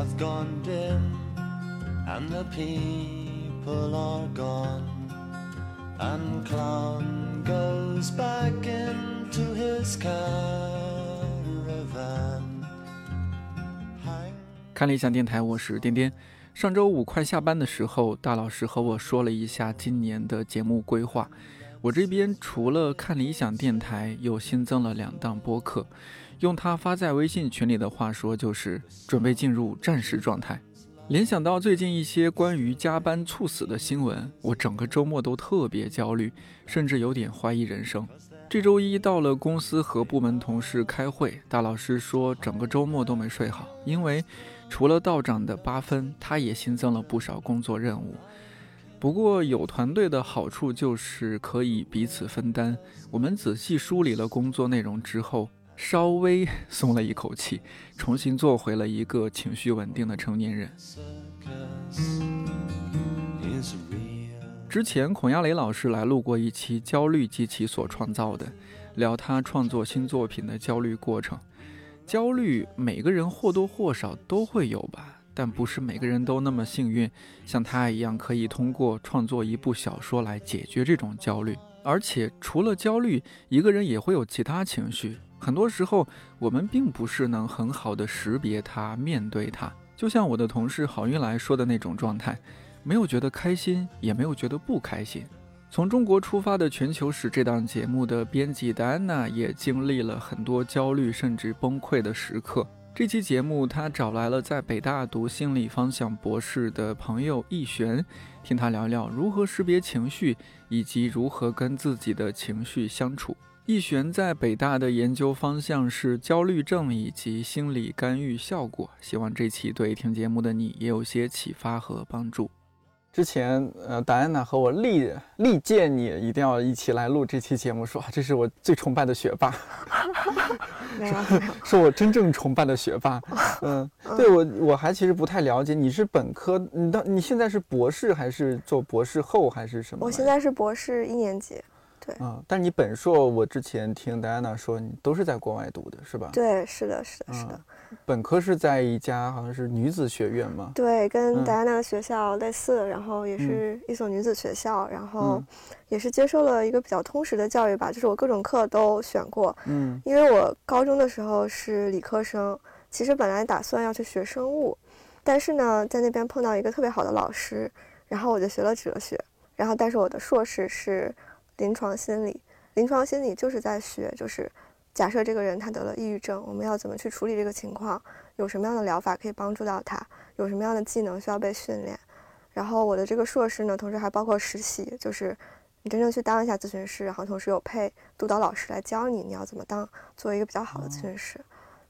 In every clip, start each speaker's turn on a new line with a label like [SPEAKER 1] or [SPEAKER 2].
[SPEAKER 1] andthepeoplearego
[SPEAKER 2] 看理想电台，我是颠颠。上周五快下班的时候，大老师和我说了一下今年的节目规划。我这边除了看理想电台，又新增了两档播客。用他发在微信群里的话说，就是准备进入战时状态。联想到最近一些关于加班猝死的新闻，我整个周末都特别焦虑，甚至有点怀疑人生。这周一到了公司和部门同事开会，大老师说整个周末都没睡好，因为除了道长的八分，他也新增了不少工作任务。不过有团队的好处就是可以彼此分担。我们仔细梳理了工作内容之后，稍微松了一口气，重新做回了一个情绪稳定的成年人。之前孔亚雷老师来录过一期《焦虑及其所创造的》，聊他创作新作品的焦虑过程。焦虑每个人或多或少都会有吧，但不是每个人都那么幸运，像他一样可以通过创作一部小说来解决这种焦虑。而且除了焦虑，一个人也会有其他情绪。很多时候，我们并不是能很好的识别它、面对它。就像我的同事郝运来说的那种状态。没有觉得开心，也没有觉得不开心。从中国出发的全球史这档节目的编辑戴安娜也经历了很多焦虑甚至崩溃的时刻。这期节目，她找来了在北大读心理方向博士的朋友易璇，听他聊聊如何识别情绪，以及如何跟自己的情绪相处。易璇在北大的研究方向是焦虑症以及心理干预效果。希望这期对听节目的你也有些启发和帮助。之前，呃，达安娜和我力力荐你一定要一起来录这期节目，说这是我最崇拜的学霸，是我真正崇拜的学霸。嗯，对我我还其实不太了解，你是本科，你到你现在是博士还是做博士后还是什么？
[SPEAKER 3] 我现在是博士一年级。对，
[SPEAKER 2] 嗯，但你本硕，我之前听戴安娜说，你都是在国外读的，是吧？
[SPEAKER 3] 对，是的，是的，是的。
[SPEAKER 2] 本科是在一家好像是女子学院嘛？
[SPEAKER 3] 对，跟戴安娜的学校类似，然后也是一所女子学校，然后也是接受了一个比较通识的教育吧，就是我各种课都选过。嗯，因为我高中的时候是理科生，其实本来打算要去学生物，但是呢，在那边碰到一个特别好的老师，然后我就学了哲学，然后但是我的硕士是。临床心理，临床心理就是在学，就是假设这个人他得了抑郁症，我们要怎么去处理这个情况？有什么样的疗法可以帮助到他？有什么样的技能需要被训练？然后我的这个硕士呢，同时还包括实习，就是你真正去当一下咨询师，然后同时有配督导老师来教你你要怎么当做一个比较好的咨询师。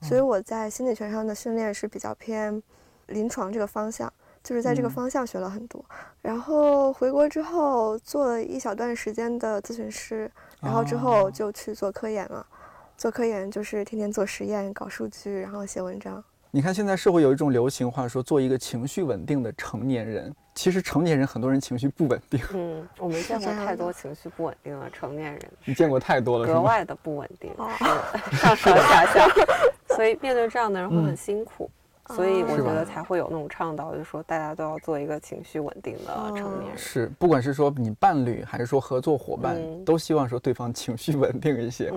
[SPEAKER 3] 所以我在心理学上的训练是比较偏临床这个方向。就是在这个方向学了很多，然后回国之后做了一小段时间的咨询师，然后之后就去做科研了。做科研就是天天做实验、搞数据，然后写文章。
[SPEAKER 2] 你看现在社会有一种流行话说，做一个情绪稳定的成年人。其实成年人很多人情绪不稳定。
[SPEAKER 4] 嗯，我没 见过太多情绪不稳定的成年人。
[SPEAKER 2] 你见过太多了，
[SPEAKER 4] 格外的不稳定，上上下下，所以面对这样的人会很辛苦。所以我觉得才会有那种倡导，就是说大家都要做一个情绪稳定的成年人。
[SPEAKER 2] 是，不管是说你伴侣还是说合作伙伴，都希望说对方情绪稳定一些。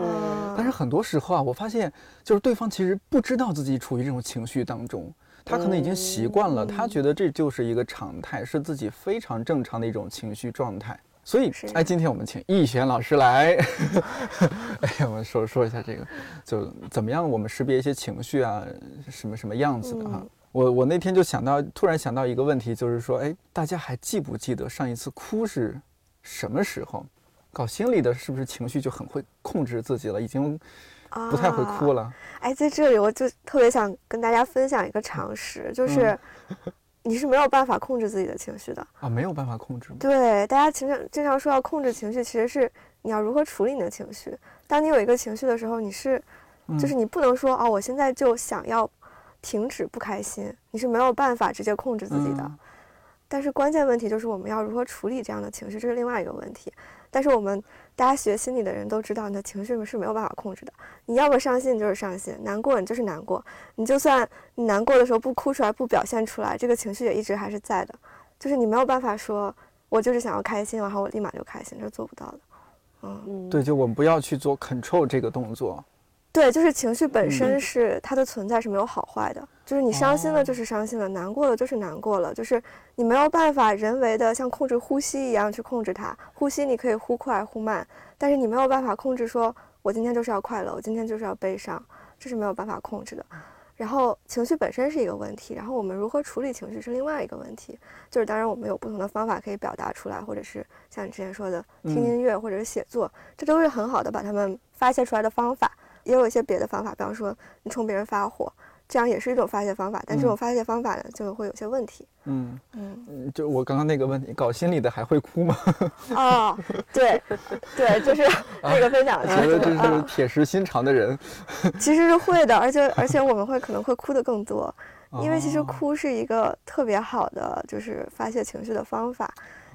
[SPEAKER 2] 但是很多时候啊，我发现就是对方其实不知道自己处于这种情绪当中，他可能已经习惯了，他觉得这就是一个常态，是自己非常正常的一种情绪状态。所以，哎，今天我们请易璇老师来，哎，我们说说一下这个，就怎么样我们识别一些情绪啊，什么什么样子的哈。我我那天就想到，突然想到一个问题，就是说，哎，大家还记不记得上一次哭是什么时候？搞心理的是不是情绪就很会控制自己了，已经不太会哭了？
[SPEAKER 3] 哎，在这里我就特别想跟大家分享一个常识，就是。你是没有办法控制自己的情绪的
[SPEAKER 2] 啊，没有办法控制？
[SPEAKER 3] 对，大家经常经常说要控制情绪，其实是你要如何处理你的情绪。当你有一个情绪的时候，你是，就是你不能说哦，我现在就想要停止不开心，你是没有办法直接控制自己的。但是关键问题就是我们要如何处理这样的情绪，这是另外一个问题。但是我们大家学心理的人都知道，你的情绪是没有办法控制的。你要么伤心，你就是伤心；难过，你就是难过。你就算你难过的时候不哭出来、不表现出来，这个情绪也一直还是在的。就是你没有办法说，我就是想要开心，然后我立马就开心，这是做不到的。
[SPEAKER 2] 嗯，对，就我们不要去做 control 这个动作。
[SPEAKER 3] 对，就是情绪本身是它的存在是没有好坏的，就是你伤心了就是伤心了，难过了就是难过了，就是你没有办法人为的像控制呼吸一样去控制它。呼吸你可以忽快忽慢，但是你没有办法控制说，我今天就是要快乐，我今天就是要悲伤，这是没有办法控制的。然后情绪本身是一个问题，然后我们如何处理情绪是另外一个问题。就是当然我们有不同的方法可以表达出来，或者是像你之前说的听音乐或者是写作，这都是很好的把它们发泄出来的方法。也有一些别的方法，比方说你冲别人发火，这样也是一种发泄方法。但这种发泄方法呢，就会有些问题。
[SPEAKER 2] 嗯嗯，就我刚刚那个问题，搞心理的还会哭吗？
[SPEAKER 3] 哦，对对，就是 那个分享的。
[SPEAKER 2] 觉得这是铁石心肠的人。
[SPEAKER 3] 其实是会的，而且而且我们会可能会哭的更多，因为其实哭是一个特别好的就是发泄情绪的方法。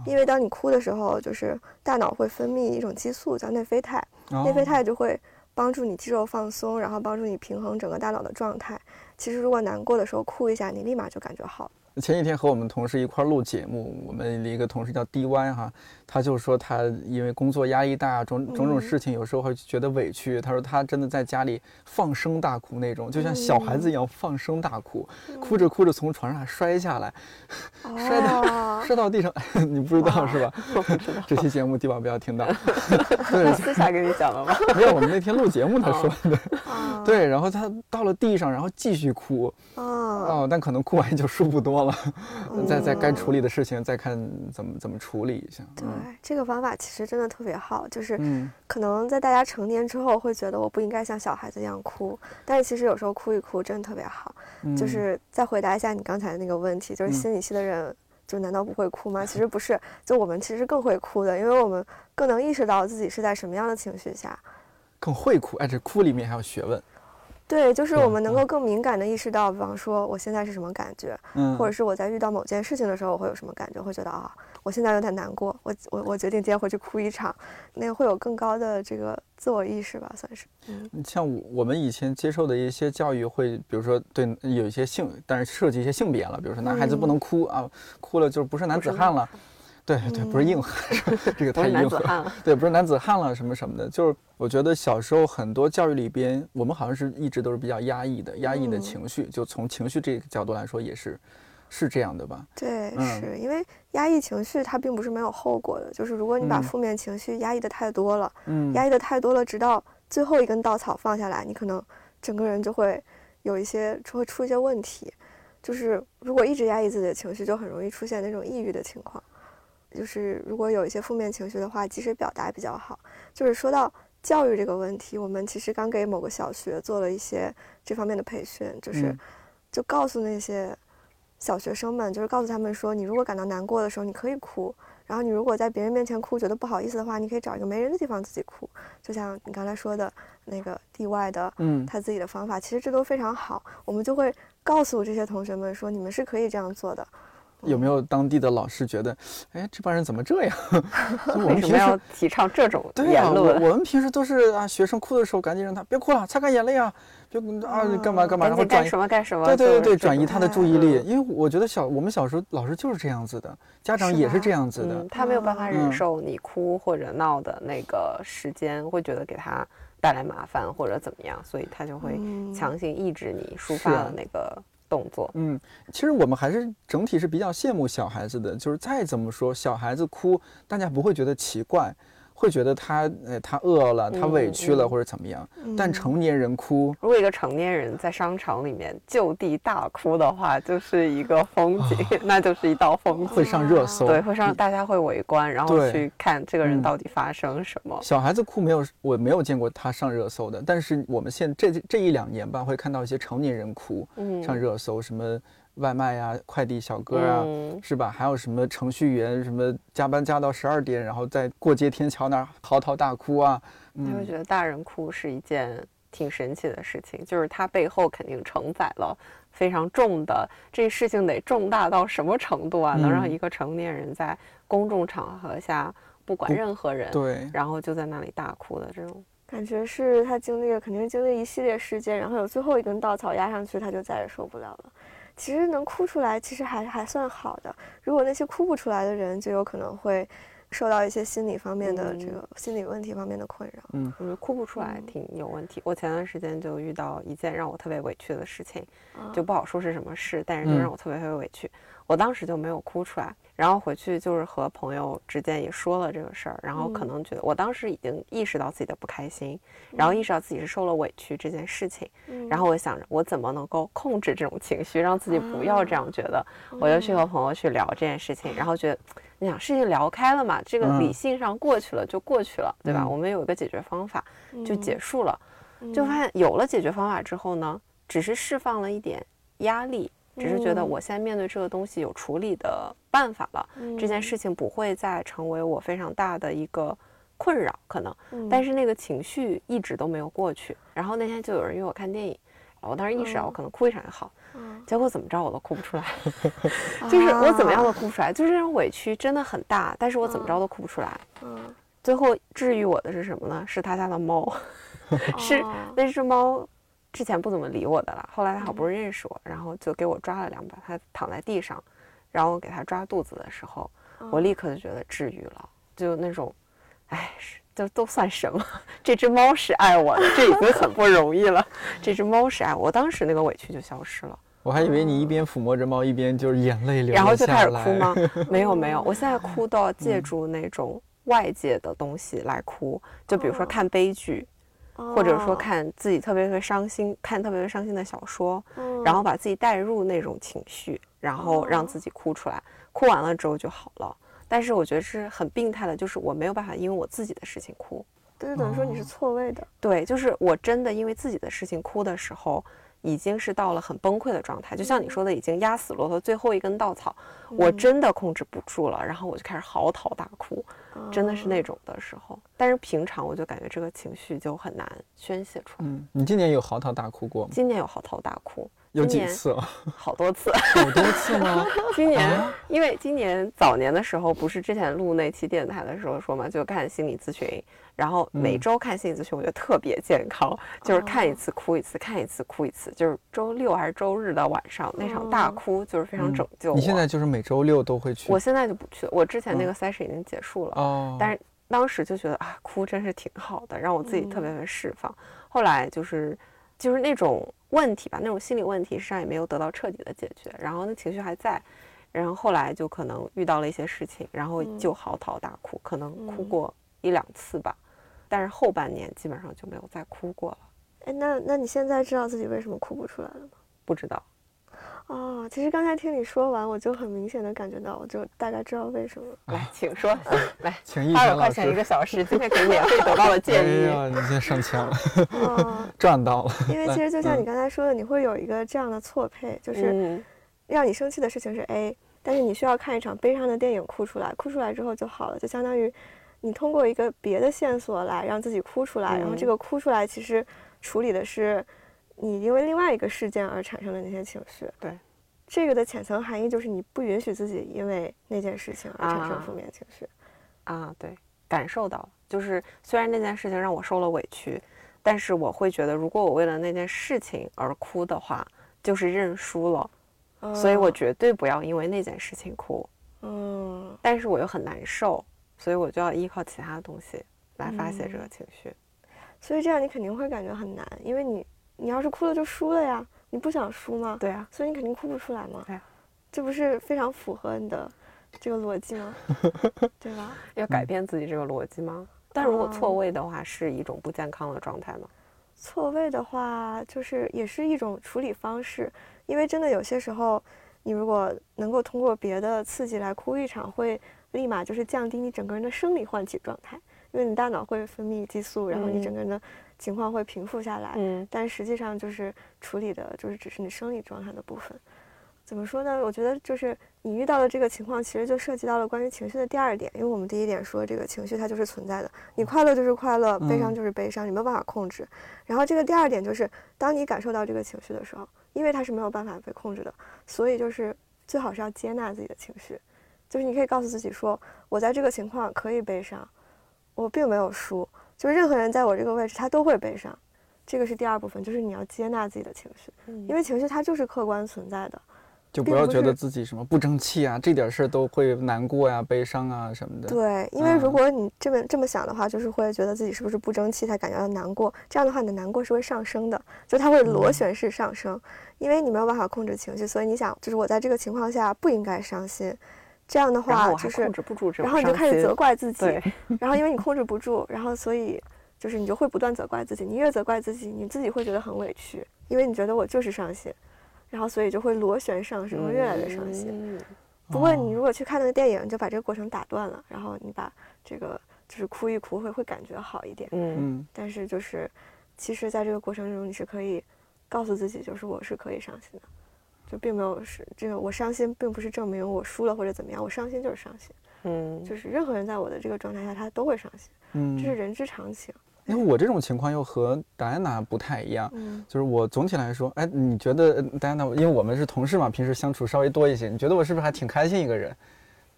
[SPEAKER 3] 因为当你哭的时候，就是大脑会分泌一种激素叫内啡肽，内啡肽就会。帮助你肌肉放松，然后帮助你平衡整个大脑的状态。其实，如果难过的时候哭一下，你立马就感觉好。
[SPEAKER 2] 前几天和我们同事一块录节目，我们一个同事叫 DY 哈，他就说他因为工作压力大，种种种事情，有时候会觉得委屈。他说他真的在家里放声大哭那种，就像小孩子一样放声大哭，哭着哭着从床上摔下来，摔到摔到地上。你不知道是吧？
[SPEAKER 4] 我不知道。
[SPEAKER 2] 这期节目地宝不要听到。
[SPEAKER 4] 对，私下跟你讲了吗？
[SPEAKER 2] 没有，我们那天录节目他说的。对，然后他到了地上，然后继续哭。哦，但可能哭完就舒服多了。再再该处理的事情，再看怎么怎么处理一下。
[SPEAKER 3] 对，这个方法其实真的特别好，就是可能在大家成年之后会觉得我不应该像小孩子一样哭，但是其实有时候哭一哭真的特别好。就是再回答一下你刚才的那个问题，就是心理系的人就难道不会哭吗？其实不是，就我们其实更会哭的，因为我们更能意识到自己是在什么样的情绪下，
[SPEAKER 2] 更会哭。哎，这哭里面还有学问。
[SPEAKER 3] 对，就是我们能够更敏感的意识到，比方说我现在是什么感觉，嗯，或者是我在遇到某件事情的时候，我会有什么感觉，会觉得啊，我现在有点难过，我我我决定今天回去哭一场，那个会有更高的这个自我意识吧，算是。
[SPEAKER 2] 嗯，像我我们以前接受的一些教育，会比如说对有一些性，但是涉及一些性别了，比如说男孩子不能哭啊，哭了就不是男子汉了。对对，不是硬汉，这个太硬
[SPEAKER 4] 了。
[SPEAKER 2] 对，不是男子汉了什么什么的，就是我觉得小时候很多教育里边，我们好像是一直都是比较压抑的，压抑的情绪。就从情绪这个角度来说，也是是这样的吧？
[SPEAKER 3] 对，是因为压抑情绪它并不是没有后果的，就是如果你把负面情绪压抑的太多了，嗯，压抑的太多了，直到最后一根稻草放下来，你可能整个人就会有一些会出一些问题。就是如果一直压抑自己的情绪，就很容易出现那种抑郁的情况。就是如果有一些负面情绪的话，及时表达比较好。就是说到教育这个问题，我们其实刚给某个小学做了一些这方面的培训，就是就告诉那些小学生们，就是告诉他们说，你如果感到难过的时候，你可以哭。然后你如果在别人面前哭，觉得不好意思的话，你可以找一个没人的地方自己哭。就像你刚才说的那个地外的，嗯，他自己的方法，其实这都非常好。我们就会告诉这些同学们说，你们是可以这样做的。
[SPEAKER 2] 有没有当地的老师觉得，哎，这帮人怎么这样？
[SPEAKER 4] 我们平时要提倡这种言论？
[SPEAKER 2] 我们平时都是啊，学生哭的时候赶紧让他别哭了，擦干眼泪啊，别啊干嘛干嘛，然后
[SPEAKER 4] 干什么干什么？
[SPEAKER 2] 对对对对，转移他的注意力。因为我觉得小我们小时候老师就是这样子的，家长也是这样子的。
[SPEAKER 4] 他没有办法忍受你哭或者闹的那个时间，会觉得给他带来麻烦或者怎么样，所以他就会强行抑制你抒发的那个。动作，
[SPEAKER 2] 嗯，其实我们还是整体是比较羡慕小孩子的，就是再怎么说，小孩子哭，大家不会觉得奇怪。会觉得他呃他饿了，他委屈了或者怎么样，但成年人哭，
[SPEAKER 4] 如果一个成年人在商场里面就地大哭的话，就是一个风景，那就是一道风景，
[SPEAKER 2] 会上热搜，
[SPEAKER 4] 对，会上大家会围观，然后去看这个人到底发生什么。
[SPEAKER 2] 小孩子哭没有，我没有见过他上热搜的，但是我们现这这一两年吧，会看到一些成年人哭上热搜，什么。外卖呀，快递小哥啊，是吧？还有什么程序员，什么加班加到十二点，然后在过街天桥那儿嚎啕大哭啊？
[SPEAKER 4] 你会觉得大人哭是一件挺神奇的事情，就是他背后肯定承载了非常重的，这事情得重大到什么程度啊？能让一个成年人在公众场合下不管任何人，
[SPEAKER 2] 对，
[SPEAKER 4] 然后就在那里大哭的这种
[SPEAKER 3] 感觉，是他经历了，肯定经历一系列事件，然后有最后一根稻草压上去，他就再也受不了了。其实能哭出来，其实还还算好的。如果那些哭不出来的人，就有可能会。受到一些心理方面的这个心理问题方面的困扰，
[SPEAKER 4] 嗯，我觉得哭不出来挺有问题。我前段时间就遇到一件让我特别委屈的事情，就不好说是什么事，但是就让我特别特别委屈。我当时就没有哭出来，然后回去就是和朋友之间也说了这个事儿，然后可能觉得我当时已经意识到自己的不开心，然后意识到自己是受了委屈这件事情，然后我想着我怎么能够控制这种情绪，让自己不要这样觉得，我就去和朋友去聊这件事情，然后觉得。你想事情聊开了嘛？这个理性上过去了就过去了，对吧？我们有一个解决方法，就结束了。就发现有了解决方法之后呢，只是释放了一点压力，只是觉得我现在面对这个东西有处理的办法了。这件事情不会再成为我非常大的一个困扰，可能。但是那个情绪一直都没有过去。然后那天就有人约我看电影，我当时意识到我可能哭一场也好。结果怎么着我都哭不出来，就是我怎么样都哭不出来，就是这种委屈真的很大，但是我怎么着都哭不出来。嗯，最后治愈我的是什么呢？是他家的猫，是那只猫之前不怎么理我的了，后来他好不容易认识我，然后就给我抓了两把。他躺在地上，然后我给他抓肚子的时候，我立刻就觉得治愈了，就那种，哎，就都算什么？这只猫是爱我的，这已经很不容易了。这只猫是爱我，当时那个委屈就消失了。
[SPEAKER 2] 我还以为你一边抚摸着猫，一边就是眼泪流
[SPEAKER 4] 然后就开始哭吗？没有没有，我现在 哭都要借助那种外界的东西来哭，就比如说看悲剧，或者说看自己特别特别伤心，看特别特别伤心的小说，然后把自己带入那种情绪，然后让自己哭出来，哭完了之后就好了。但是我觉得是很病态的，就是我没有办法因为我自己的事情哭，
[SPEAKER 3] 对，就等于说你是错位的。
[SPEAKER 4] 对，就是我真的因为自己的事情哭的时候。已经是到了很崩溃的状态，就像你说的，已经压死骆驼最后一根稻草，我真的控制不住了，然后我就开始嚎啕大哭，真的是那种的时候。但是平常我就感觉这个情绪就很难宣泄出来。
[SPEAKER 2] 嗯，你今年有嚎啕大哭过吗？
[SPEAKER 4] 今年有嚎啕大哭。
[SPEAKER 2] 有几次？
[SPEAKER 4] 好多次，
[SPEAKER 2] 好多次吗？
[SPEAKER 4] 今年，因为今年早年的时候，不是之前录那期电台的时候说嘛，就看心理咨询，然后每周看心理咨询，我觉得特别健康，就是看一次哭一次，看一次哭一次，就是周六还是周日的晚上那场大哭，就是非常拯救我。
[SPEAKER 2] 你现在就是每周六都会去？
[SPEAKER 4] 我现在就不去了，我之前那个 session 已经结束了，哦，但是当时就觉得啊，哭真是挺好的，让我自己特别的释放。后来就是。就是那种问题吧，那种心理问题实际上也没有得到彻底的解决，然后那情绪还在，然后后来就可能遇到了一些事情，然后就嚎啕大哭，可能哭过一两次吧，但是后半年基本上就没有再哭过了。
[SPEAKER 3] 哎，那那你现在知道自己为什么哭不出来了吗？
[SPEAKER 4] 不知道。
[SPEAKER 3] 哦，其实刚才听你说完，我就很明显的感觉到，我就大概知道为什么。
[SPEAKER 4] 来，请说。来，
[SPEAKER 2] 请
[SPEAKER 4] 二百块钱一个小时，今天可以免费得到了建议。
[SPEAKER 2] 哎呀，你先上签了，赚到了。
[SPEAKER 3] 因为其实就像你刚才说的，你会有一个这样的错配，就是让你生气的事情是 A，但是你需要看一场悲伤的电影哭出来，哭出来之后就好了，就相当于你通过一个别的线索来让自己哭出来，然后这个哭出来其实处理的是。你因为另外一个事件而产生的那些情绪，
[SPEAKER 4] 对，
[SPEAKER 3] 这个的浅层含义就是你不允许自己因为那件事情而产生负面情绪，
[SPEAKER 4] 啊，对，感受到就是虽然那件事情让我受了委屈，但是我会觉得如果我为了那件事情而哭的话，就是认输了，所以我绝对不要因为那件事情哭，嗯，但是我又很难受，所以我就要依靠其他东西来发泄这个情绪，
[SPEAKER 3] 所以这样你肯定会感觉很难，因为你。你要是哭了就输了呀，你不想输吗？
[SPEAKER 4] 对啊，
[SPEAKER 3] 所以你肯定哭不出来嘛。
[SPEAKER 4] 对，
[SPEAKER 3] 这不是非常符合你的这个逻辑吗？对吧？
[SPEAKER 4] 要改变自己这个逻辑吗？但如果错位的话，是一种不健康的状态吗？
[SPEAKER 3] 错位的话，就是也是一种处理方式，因为真的有些时候，你如果能够通过别的刺激来哭一场，会立马就是降低你整个人的生理唤起状态，因为你大脑会分泌激素，然后你整个人的。情况会平复下来，嗯，但实际上就是处理的，就是只是你生理状态的部分。怎么说呢？我觉得就是你遇到的这个情况，其实就涉及到了关于情绪的第二点。因为我们第一点说这个情绪它就是存在的，你快乐就是快乐，悲伤就是悲伤，你没有办法控制。然后这个第二点就是，当你感受到这个情绪的时候，因为它是没有办法被控制的，所以就是最好是要接纳自己的情绪，就是你可以告诉自己说，我在这个情况可以悲伤，我并没有输，就是任何人在我这个位置他都会悲伤，这个是第二部分，就是你要接纳自己的情绪，因为情绪它就是客观存在的。
[SPEAKER 2] 就不要觉得自己什么不争气啊，这点事儿都会难过呀、悲伤啊什么的。
[SPEAKER 3] 对，因为如果你这么这么想的话，就是会觉得自己是不是不争气才感觉到难过。这样的话，你的难过是会上升的，就它会螺旋式上升。因为你没有办法控制情绪，所以你想，就是我在这个情况下不应该伤心。这样的话，就是
[SPEAKER 4] 控制不住，
[SPEAKER 3] 然后你就开始责怪自己。然后因为你控制不住，然后所以就是你就会不断责怪自己。你越责怪自己，你自己会觉得很委屈，因为你觉得我就是伤心。然后，所以就会螺旋上升，会越来越伤心。不过，你如果去看那个电影，就把这个过程打断了，然后你把这个就是哭一哭，会会感觉好一点。嗯。但是，就是其实，在这个过程中，你是可以告诉自己，就是我是可以伤心的，就并没有是这个我伤心，并不是证明我输了或者怎么样，我伤心就是伤心。嗯。就是任何人在我的这个状态下，他都会伤心。嗯。这是人之常情。
[SPEAKER 2] 因为我这种情况又和戴安娜不太一样，嗯就是我总体来说，哎，你觉得戴安娜？因为我们是同事嘛，平时相处稍微多一些，你觉得我是不是还挺开心一个人，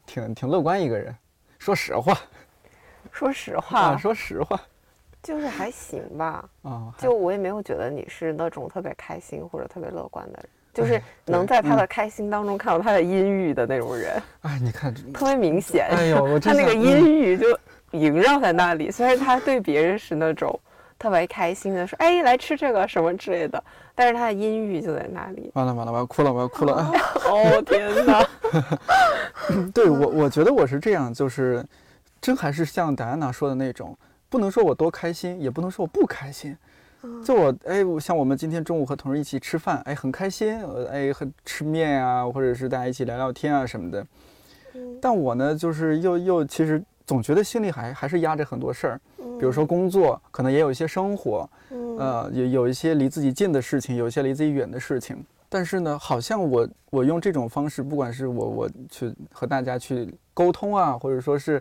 [SPEAKER 2] 挺挺乐观一个人？说实话，
[SPEAKER 4] 说实话，
[SPEAKER 2] 说实话，
[SPEAKER 4] 就是还行吧。啊，就我也没有觉得你是那种特别开心或者特别乐观的人，就是能在他的开心当中看到他的阴郁的那种人。
[SPEAKER 2] 哎，你看，
[SPEAKER 4] 特别明显。哎呦，我 他那个阴郁就。萦绕在那里，虽然他对别人是那种特别开心的说：“哎，来吃这个什么之类的。”但是他的阴郁就在那里。
[SPEAKER 2] 完了完了，我要哭了，我要哭了！
[SPEAKER 4] 哦天哪！
[SPEAKER 2] 对 我，我觉得我是这样，就是真还是像戴安娜说的那种，不能说我多开心，也不能说我不开心。就我哎，像我们今天中午和同事一起吃饭，哎，很开心，哎，很吃面啊，或者是大家一起聊聊天啊什么的。但我呢，就是又又其实。总觉得心里还还是压着很多事儿，比如说工作，可能也有一些生活，呃，有有一些离自己近的事情，有一些离自己远的事情。但是呢，好像我我用这种方式，不管是我我去和大家去沟通啊，或者说是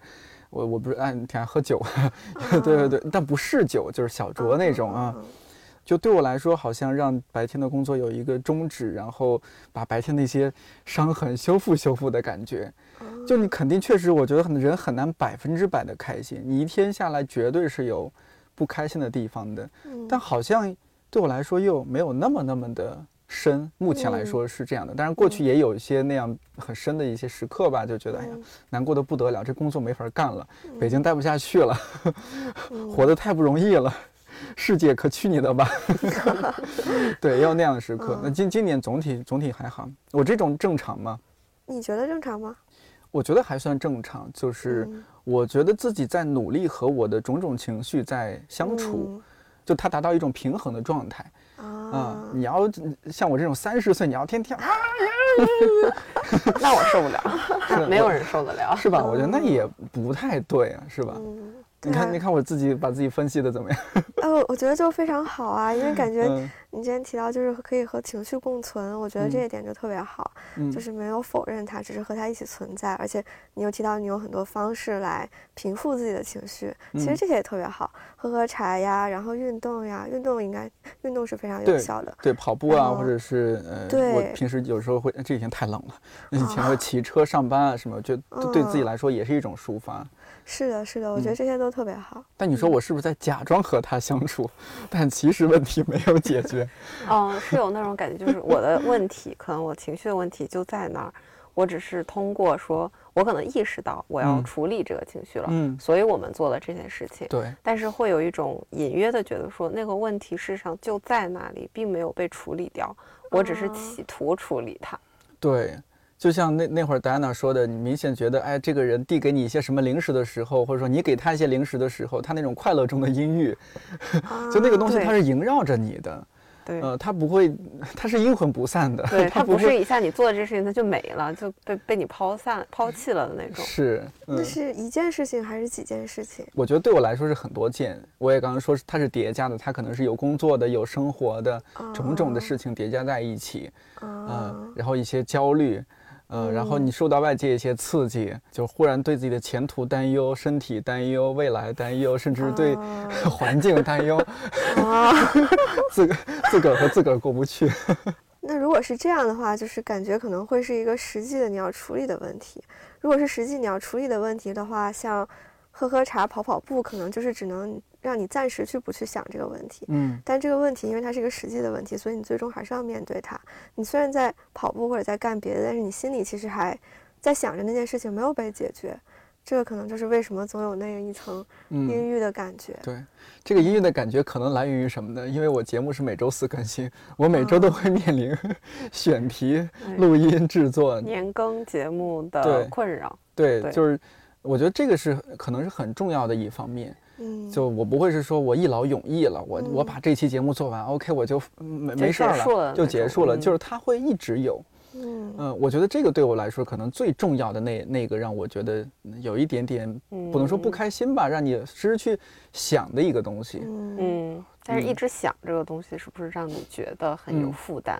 [SPEAKER 2] 我我不是爱挺爱喝酒，对对对，但不是酒，就是小酌那种啊。就对我来说，好像让白天的工作有一个终止，然后把白天那些伤痕修复修复的感觉。就你肯定确实，我觉得人很难百分之百的开心，你一天下来绝对是有不开心的地方的。但好像对我来说又没有那么那么的深。目前来说是这样的，但是过去也有一些那样很深的一些时刻吧，就觉得哎呀，难过的不得了，这工作没法干了，北京待不下去了，活得太不容易了。世界可去你的吧！对，也有那样的时刻。那今今年总体总体还好，我这种正常吗？
[SPEAKER 3] 你觉得正常吗？
[SPEAKER 2] 我觉得还算正常，就是我觉得自己在努力和我的种种情绪在相处，就它达到一种平衡的状态。啊，你要像我这种三十岁，你要天天啊呀，
[SPEAKER 4] 那我受不了，没有人受得了，
[SPEAKER 2] 是吧？我觉得那也不太对啊，是吧？你看，你看我自己把自己分析的怎么样？
[SPEAKER 3] 呃，我觉得就非常好啊，因为感觉你之前提到就是可以和情绪共存，我觉得这一点就特别好，就是没有否认它，只是和它一起存在。而且你又提到你有很多方式来平复自己的情绪，其实这些也特别好，喝喝茶呀，然后运动呀，运动应该运动是非常有效的。
[SPEAKER 2] 对，跑步啊，或者是呃，我平时有时候会，这几天太冷了，以前会骑车上班啊什么，就对自己来说也是一种抒发。
[SPEAKER 3] 是的，是的，我觉得这些都特别好。
[SPEAKER 2] 但你说我是不是在假装和他相处？但其实问题没有解决。
[SPEAKER 4] 嗯，是有那种感觉，就是我的问题，可能我情绪的问题就在那儿。我只是通过说，我可能意识到我要处理这个情绪了，嗯，所以我们做了这件事情。
[SPEAKER 2] 对。
[SPEAKER 4] 但是会有一种隐约的觉得说，那个问题事实上就在那里，并没有被处理掉。我只是企图处理它。
[SPEAKER 2] 对。就像那那会儿戴安娜说的，你明显觉得，哎，这个人递给你一些什么零食的时候，或者说你给他一些零食的时候，他那种快乐中的阴郁，就那个东西，它是萦绕着你的。
[SPEAKER 4] 对，
[SPEAKER 2] 呃，它不会，它是阴魂不散的。
[SPEAKER 4] 对，它不是一下你做了这事情，它就没了，就被被你抛散、抛弃了的那种。
[SPEAKER 2] 是，
[SPEAKER 3] 那是一件事情还是几件事情？
[SPEAKER 2] 我觉得对我来说是很多件。我也刚刚说，它是叠加的，它可能是有工作的、有生活的种种的事情叠加在一起，嗯，然后一些焦虑。嗯，然后你受到外界一些刺激，就忽然对自己的前途担忧、身体担忧、未来担忧，甚至对 环境担忧，啊 自个自个儿和自个儿过不去。
[SPEAKER 3] 那如果是这样的话，就是感觉可能会是一个实际的你要处理的问题。如果是实际你要处理的问题的话，像喝喝茶、跑跑步，可能就是只能让你暂时去不去想这个问题。
[SPEAKER 2] 嗯，
[SPEAKER 3] 但这个问题因为它是一个实际的问题，所以你最终还是要面对它。你虽然在跑步或者在干别的，但是你心里其实还在想着那件事情没有被解决。这个可能就是为什么总有那样一层阴郁的感觉。
[SPEAKER 2] 对，这个阴郁的感觉可能来源于什么呢？因为我节目是每周四更新，我每周都会面临 选题、录音、制作、
[SPEAKER 4] 年更节目的困扰。
[SPEAKER 2] 对，就是我觉得这个是可能是很重要的一方面。嗯，就我不会是说我一劳永逸了，我我把这期节目做完，OK，我就没没事了，就结束了。就是它会一直有。嗯。我觉得这个对我来说可能最重要的那那个让我觉得有一点点不能说不开心吧，让你时时去想的一个东西。
[SPEAKER 4] 嗯，但是一直想这个东西是不是让你觉得很有负担，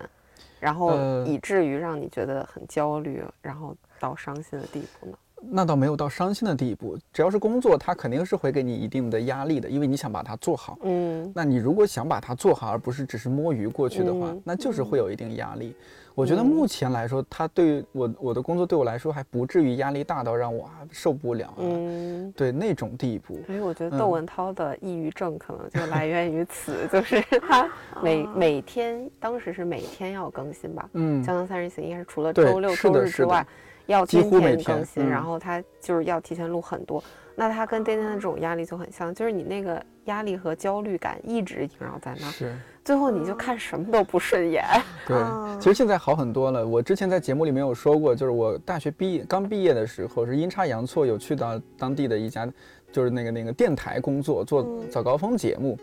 [SPEAKER 4] 然后以至于让你觉得很焦虑，然后到伤心的地步呢？
[SPEAKER 2] 那倒没有到伤心的地步，只要是工作，它肯定是会给你一定的压力的，因为你想把它做好。嗯，那你如果想把它做好，而不是只是摸鱼过去的话，那就是会有一定压力。我觉得目前来说，他对我我的工作对我来说还不至于压力大到让我受不了，嗯，对那种地步。
[SPEAKER 4] 所以我觉得窦文涛的抑郁症可能就来源于此，就是他每每天当时是每天要更新吧，嗯，《江南三人行》应该是除了周六周日之外，要天天更新，然后他就是要提前录很多。那他跟天天的这种压力就很像，就是你那个压力和焦虑感一直萦绕在那儿。
[SPEAKER 2] 是。
[SPEAKER 4] 最后你就看什么都不顺眼。
[SPEAKER 2] 对，其实现在好很多了。我之前在节目里面有说过，就是我大学毕业刚毕业的时候，是阴差阳错有去到当地的一家，就是那个那个电台工作，做早高峰节目。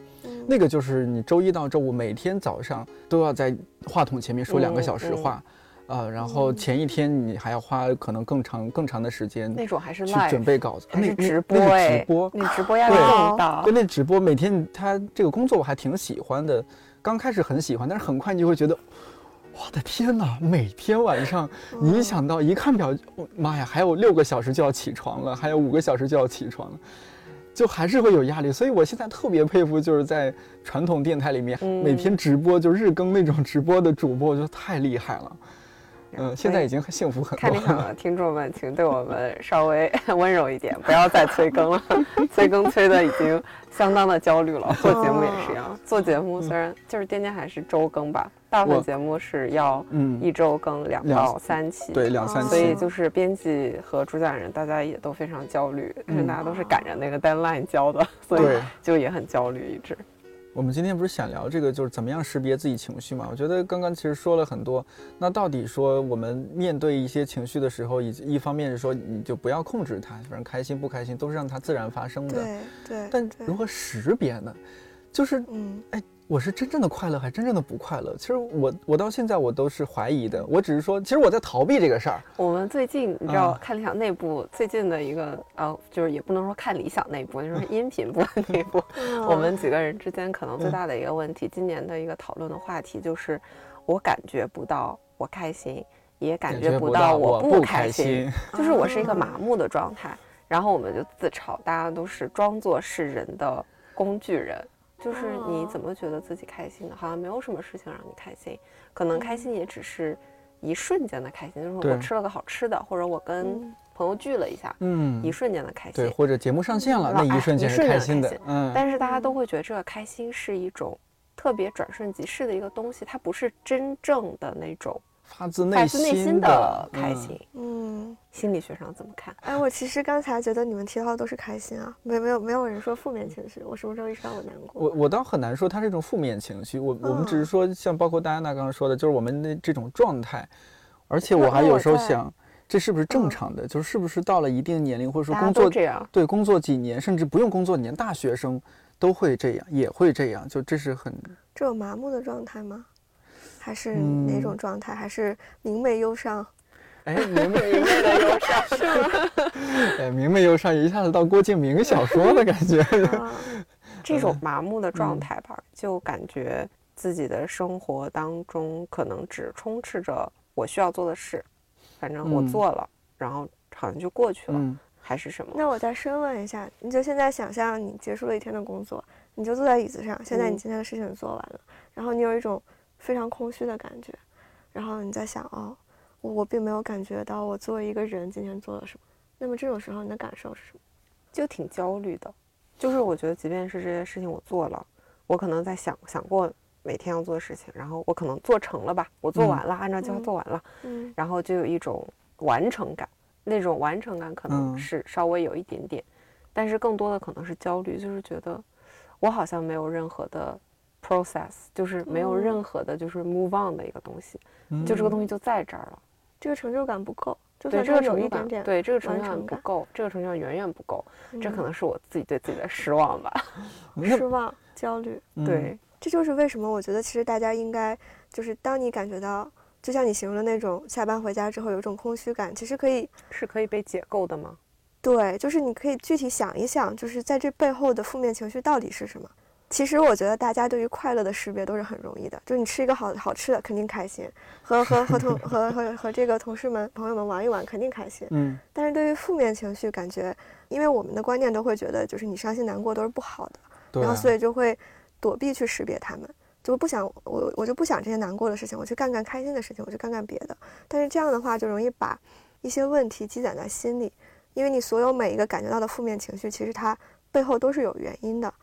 [SPEAKER 2] 那个就是你周一到周五每天早上都要在话筒前面说两个小时话。啊，然后前一天你还要花可能更长更长的时间，
[SPEAKER 4] 那种还是
[SPEAKER 2] 去准备稿子，
[SPEAKER 4] 那直播
[SPEAKER 2] 直播，
[SPEAKER 4] 那直播压力更大。
[SPEAKER 2] 对，那直播每天他这个工作我还挺喜欢的，刚开始很喜欢，但是很快你就会觉得，我的天哪，每天晚上你一想到一看表，妈呀，还有六个小时就要起床了，还有五个小时就要起床了，就还是会有压力。所以我现在特别佩服，就是在传统电台里面每天直播就日更那种直播的主播，就太厉害了。嗯，现在已经很幸福很多。
[SPEAKER 4] 看理想的听众们，请对我们稍微 温柔一点，不要再催更了。催更催的已经相当的焦虑了。做节目也是一样，做节目虽然就是天天还是周更吧，大部分节目是要一周更两到三期，
[SPEAKER 2] 对两三期。
[SPEAKER 4] 所以就是编辑和主讲人大家也都非常焦虑，因为大家都是赶着那个 deadline 交的，所以就也很焦虑一直。
[SPEAKER 2] 我们今天不是想聊这个，就是怎么样识别自己情绪嘛？我觉得刚刚其实说了很多。那到底说我们面对一些情绪的时候，一一方面是说你就不要控制它，反正开心不开心都是让它自然发生的。
[SPEAKER 3] 对对。
[SPEAKER 2] 但如何识别呢？就是嗯，哎。我是真正的快乐，还是真正的不快乐？其实我我到现在我都是怀疑的。我只是说，其实我在逃避这个事儿。
[SPEAKER 4] 我们最近你知道看理想内部最近的一个呃，就是也不能说看理想内部，就是音频部内部，我们几个人之间可能最大的一个问题，今年的一个讨论的话题就是，我感觉不到我开心，也感觉不到我不开心，就是我是一个麻木的状态。然后我们就自嘲，大家都是装作是人的工具人。就是你怎么觉得自己开心的？好像没有什么事情让你开心，可能开心也只是一瞬间的开心，就是我吃了个好吃的，或者我跟朋友聚了一下，嗯，一瞬间的开心。
[SPEAKER 2] 对，或者节目上线了，那一瞬间是开心的。
[SPEAKER 4] 嗯。但是大家都会觉得这个开心是一种特别转瞬即逝的一个东西，它不是真正的那种。
[SPEAKER 2] 发自内心
[SPEAKER 4] 的开心，嗯，心理学上怎么看？
[SPEAKER 3] 哎，我其实刚才觉得你们提到的都是开心啊，没没有没有人说负面情绪，我什么时候意识到我难过？
[SPEAKER 2] 我我倒很难说它是一种负面情绪，我我们只是说像包括戴安娜刚刚说的，就是我们的这种状态，而且我还有时候想，这是不是正常的？就是是不是到了一定年龄或者说工作
[SPEAKER 4] 这样，
[SPEAKER 2] 对，工作几年甚至不用工作年，大学生都会这样，也会这样，就这是很
[SPEAKER 3] 这种麻木的状态吗？还是哪种状态？还是明媚忧伤？
[SPEAKER 2] 哎，明媚
[SPEAKER 4] 明媚的忧伤 是吗？
[SPEAKER 2] 哎，明媚忧伤一下子到郭敬明小说的感觉。
[SPEAKER 4] 这种麻木的状态吧，就感觉自己的生活当中可能只充斥着我需要做的事，反正我做了，然后好像就过去了，还是什么？
[SPEAKER 3] 那我再深问一下，你就现在想象你结束了一天的工作，你就坐在椅子上，现在你今天的事情做完了，然后你有一种。非常空虚的感觉，然后你在想哦，我我并没有感觉到我作为一个人今天做了什么。那么这种时候你的感受是什么？
[SPEAKER 4] 就挺焦虑的。就是我觉得，即便是这些事情我做了，我可能在想想过每天要做的事情，然后我可能做成了吧，我做完了，按照计划做完了，嗯，然后就有一种完成感，那种完成感可能是稍微有一点点，但是更多的可能是焦虑，就是觉得我好像没有任何的 process，就是没有任何的就是 move on 的一个东西，就这个东西就在这儿了，
[SPEAKER 3] 这个成就感不够。
[SPEAKER 4] 就对这个成就
[SPEAKER 3] 感，
[SPEAKER 4] 对这个成就感不够，这个成就感远远不够，这可能是我自己对自己的失望吧，
[SPEAKER 3] 失望、焦虑，
[SPEAKER 4] 对，
[SPEAKER 3] 这就是为什么我觉得其实大家应该就是当你感觉到，就像你形容的那种下班回家之后有一种空虚感，其实可以
[SPEAKER 4] 是可以被解构的吗？
[SPEAKER 3] 对，就是你可以具体想一想，就是在这背后的负面情绪到底是什么。其实我觉得大家对于快乐的识别都是很容易的，就是你吃一个好好吃的肯定开心，和和和同和和和这个同事们朋友们玩一玩肯定开心。嗯。但是对于负面情绪，感觉因为我们的观念都会觉得，就是你伤心难过都是不好的，然后所以就会躲避去识别他们，就不想我我就不想这些难过的事情，我去干干开心的事情，我去干干别的。但是这样的话就容易把一些问题积攒在心里，因为你所有每一个感觉到的负面情绪，其实它背后都是有原因的。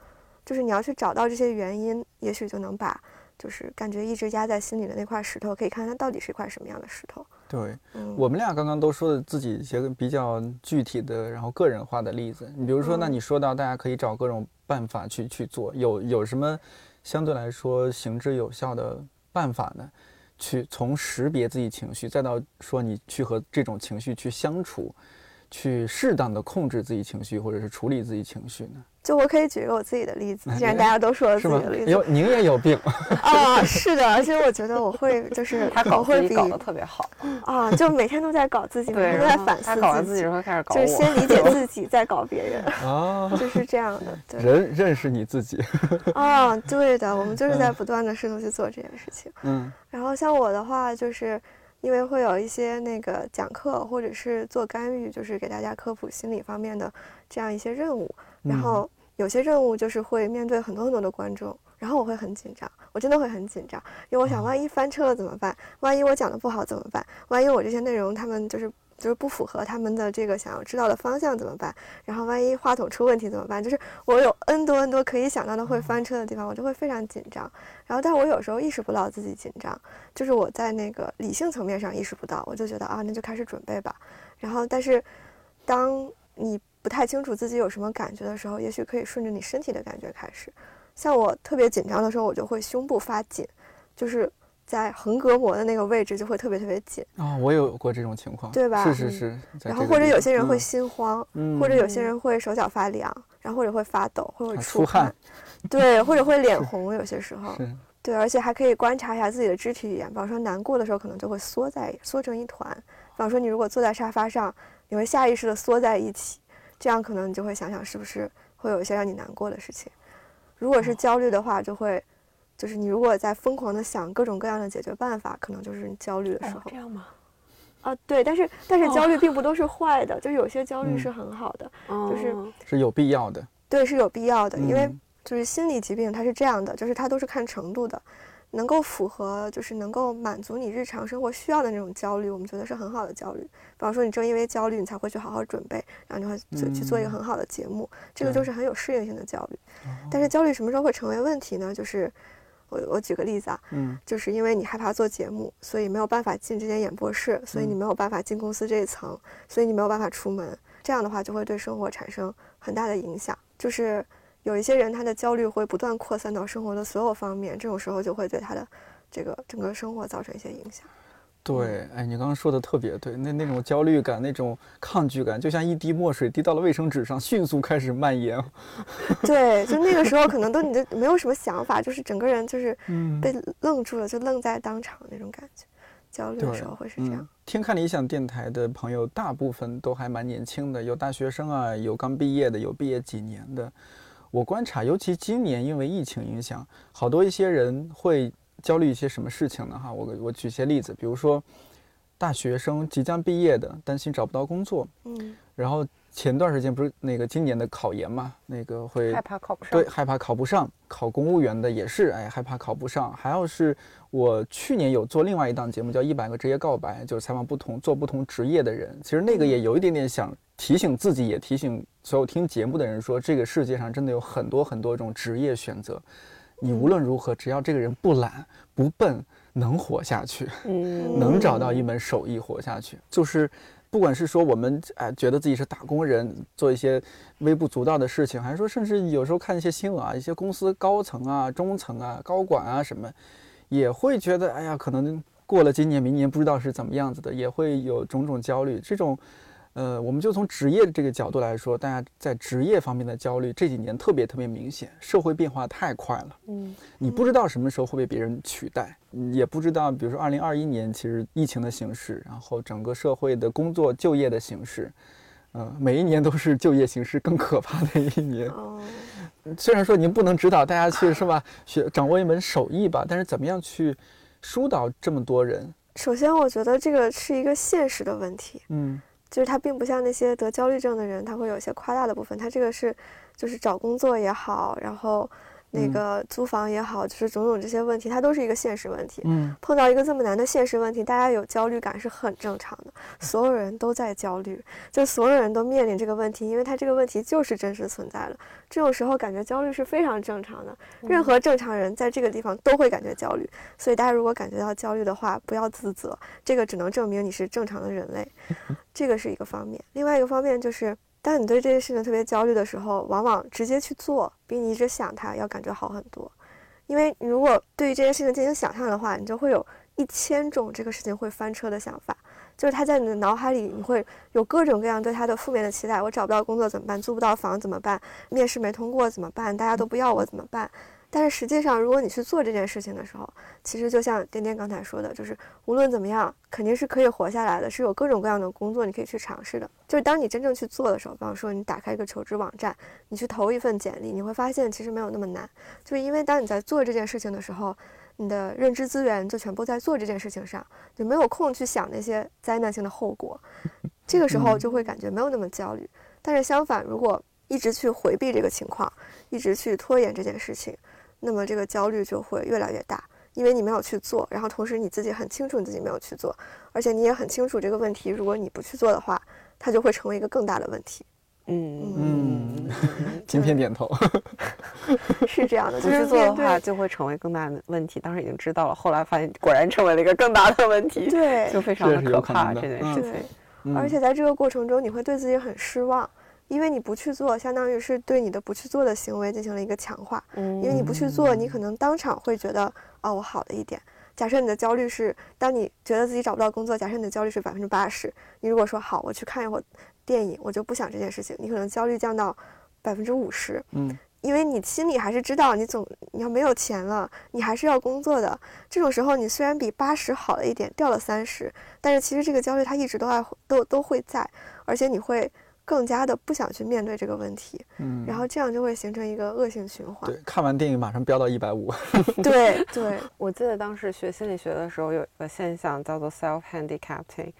[SPEAKER 3] 就是你要去找到这些原因，也许就能把就是感觉一直压在心里的那块石头，可以看看它到底是一块什么样的石头。
[SPEAKER 2] 对，我们俩刚刚都说的自己一些比较具体的，然后个人化的例子。你比如说，那你说到大家可以找各种办法去去做，有有什么相对来说行之有效的办法呢？去从识别自己情绪，再到说你去和这种情绪去相处，去适当的控制自己情绪，或者是处理自己情绪呢？
[SPEAKER 3] 就我可以举一个我自己的例子，既然大家都说了自己的例子，
[SPEAKER 2] 有您也有病。
[SPEAKER 3] 啊，是的，而且我觉得我会就是
[SPEAKER 4] 他搞自己搞得特别好。
[SPEAKER 3] 啊，就每天都在搞自己，每天都在反思
[SPEAKER 4] 他搞完自己之后开始搞
[SPEAKER 3] 我，就是先理解自己，再搞别人。啊，就是这样的。
[SPEAKER 2] 人认识你自己。
[SPEAKER 3] 啊，对的，我们就是在不断的试图去做这件事情。嗯，然后像我的话，就是因为会有一些那个讲课或者是做干预，就是给大家科普心理方面的这样一些任务，然后。有些任务就是会面对很多很多的观众，然后我会很紧张，我真的会很紧张，因为我想万一翻车了怎么办？万一我讲的不好怎么办？万一我这些内容他们就是就是不符合他们的这个想要知道的方向怎么办？然后万一话筒出问题怎么办？就是我有 N 多 N 多可以想到的会翻车的地方，我就会非常紧张。然后，但我有时候意识不到自己紧张，就是我在那个理性层面上意识不到，我就觉得啊，那就开始准备吧。然后，但是当你不太清楚自己有什么感觉的时候，也许可以顺着你身体的感觉开始。像我特别紧张的时候，我就会胸部发紧，就是在横膈膜的那个位置就会特别特别紧。
[SPEAKER 2] 啊，我有过这种情况，
[SPEAKER 3] 对吧？
[SPEAKER 2] 是是是。
[SPEAKER 3] 然后或者有些人会心慌，或者有些人会手脚发凉，然后或者会发抖，或者
[SPEAKER 2] 出
[SPEAKER 3] 汗。对，或者会脸红，有些时候。对，而且还可以观察一下自己的肢体语言，比方说难过的时候可能就会缩在缩成一团。比方说你如果坐在沙发上，你会下意识的缩在一起。这样可能你就会想想是不是会有一些让你难过的事情。如果是焦虑的话，就会，就是你如果在疯狂的想各种各样的解决办法，可能就是你焦虑的时候。
[SPEAKER 4] 这样吗？
[SPEAKER 3] 啊，对，但是但是焦虑并不都是坏的，就有些焦虑是很好的，就是
[SPEAKER 2] 是有必要的。
[SPEAKER 3] 对，是有必要的，因为就是心理疾病它是这样的，就是它都是看程度的。能够符合，就是能够满足你日常生活需要的那种焦虑，我们觉得是很好的焦虑。比方说，你正因为焦虑，你才会去好好准备，然后你会去去做一个很好的节目，这个就是很有适应性的焦虑。但是焦虑什么时候会成为问题呢？就是我我举个例子啊，嗯，就是因为你害怕做节目，所以没有办法进这间演播室，所以你没有办法进公司这一层，所以你没有办法出门，这样的话就会对生活产生很大的影响，就是。有一些人，他的焦虑会不断扩散到生活的所有方面，这种时候就会对他的这个整个生活造成一些影响。
[SPEAKER 2] 对，哎，你刚刚说的特别对，那那种焦虑感、那种抗拒感，就像一滴墨水滴到了卫生纸上，迅速开始蔓延。
[SPEAKER 3] 对，就那个时候可能都你的没有什么想法，就是整个人就是被愣住了，就愣在当场那种感觉。焦虑的时候会是这样。
[SPEAKER 2] 天看理想电台的朋友，大部分都还蛮年轻的，有大学生啊，有刚毕业的，有毕业几年的。我观察，尤其今年因为疫情影响，好多一些人会焦虑一些什么事情呢？哈，我我举些例子，比如说，大学生即将毕业的，担心找不到工作。嗯，然后前段时间不是那个今年的考研嘛，那个会
[SPEAKER 4] 害怕考不上，
[SPEAKER 2] 对，害怕考不上。考公务员的也是，哎，害怕考不上。还有是我去年有做另外一档节目，叫《一百个职业告白》，就是采访不同做不同职业的人。其实那个也有一点点想提醒自己，也提醒所有听节目的人说，这个世界上真的有很多很多种职业选择。你无论如何，只要这个人不懒不笨。能活下去，嗯，能找到一门手艺活下去，就是，不管是说我们哎觉得自己是打工人，做一些微不足道的事情，还是说甚至有时候看一些新闻啊，一些公司高层啊、中层啊、高管啊什么，也会觉得哎呀，可能过了今年、明年不知道是怎么样子的，也会有种种焦虑，这种。呃，我们就从职业的这个角度来说，大家在职业方面的焦虑这几年特别特别明显。社会变化太快了，嗯，你不知道什么时候会被别人取代，也不知道，比如说二零二一年，其实疫情的形势，然后整个社会的工作就业的形势，嗯，每一年都是就业形势更可怕的一年。哦，虽然说您不能指导大家去是吧，学掌握一门手艺吧，但是怎么样去疏导这么多人？
[SPEAKER 3] 首先，我觉得这个是一个现实的问题。嗯。就是他并不像那些得焦虑症的人，他会有一些夸大的部分。他这个是，就是找工作也好，然后。那个租房也好，就是种种这些问题，它都是一个现实问题。嗯，碰到一个这么难的现实问题，大家有焦虑感是很正常的。所有人都在焦虑，就所有人都面临这个问题，因为他这个问题就是真实存在的。这种时候感觉焦虑是非常正常的，任何正常人在这个地方都会感觉焦虑。所以大家如果感觉到焦虑的话，不要自责，这个只能证明你是正常的人类。这个是一个方面，另外一个方面就是。当你对这些事情特别焦虑的时候，往往直接去做，比你一直想它要感觉好很多。因为如果对于这些事情进行想象的话，你就会有一千种这个事情会翻车的想法，就是他在你的脑海里，你会有各种各样对他的负面的期待。我找不到工作怎么办？租不到房怎么办？面试没通过怎么办？大家都不要我怎么办？但是实际上，如果你去做这件事情的时候，其实就像颠颠刚才说的，就是无论怎么样，肯定是可以活下来的，是有各种各样的工作你可以去尝试的。就是当你真正去做的时候，比方说你打开一个求职网站，你去投一份简历，你会发现其实没有那么难。就是因为当你在做这件事情的时候，你的认知资源就全部在做这件事情上，就没有空去想那些灾难性的后果。这个时候就会感觉没有那么焦虑。但是相反，如果一直去回避这个情况，一直去拖延这件事情。那么这个焦虑就会越来越大，因为你没有去做，然后同时你自己很清楚你自己没有去做，而且你也很清楚这个问题，如果你不去做的话，它就会成为一个更大的问题。
[SPEAKER 2] 嗯嗯，今天点头，
[SPEAKER 3] 是这样的，
[SPEAKER 4] 不去做的话就会成为更大的问题。当时已经知道了，后来发现果然成为了一个更大的问题，
[SPEAKER 3] 对，
[SPEAKER 4] 就非常的可怕这件事情。
[SPEAKER 3] 而且在这个过程中，你会对自己很失望。因为你不去做，相当于是对你的不去做的行为进行了一个强化。嗯，因为你不去做，你可能当场会觉得，哦，我好了一点。假设你的焦虑是，当你觉得自己找不到工作，假设你的焦虑是百分之八十，你如果说好，我去看一会儿电影，我就不想这件事情，你可能焦虑降到百分之五十。嗯，因为你心里还是知道，你总你要没有钱了，你还是要工作的。这种时候，你虽然比八十好了一点，掉了三十，但是其实这个焦虑它一直都爱都都会在，而且你会。更加的不想去面对这个问题，嗯，然后这样就会形成一个恶性循环。
[SPEAKER 2] 对，看完电影马上飙到一百五。
[SPEAKER 3] 对 对，
[SPEAKER 4] 我记得当时学心理学的时候，有一个现象叫做 self handicapping，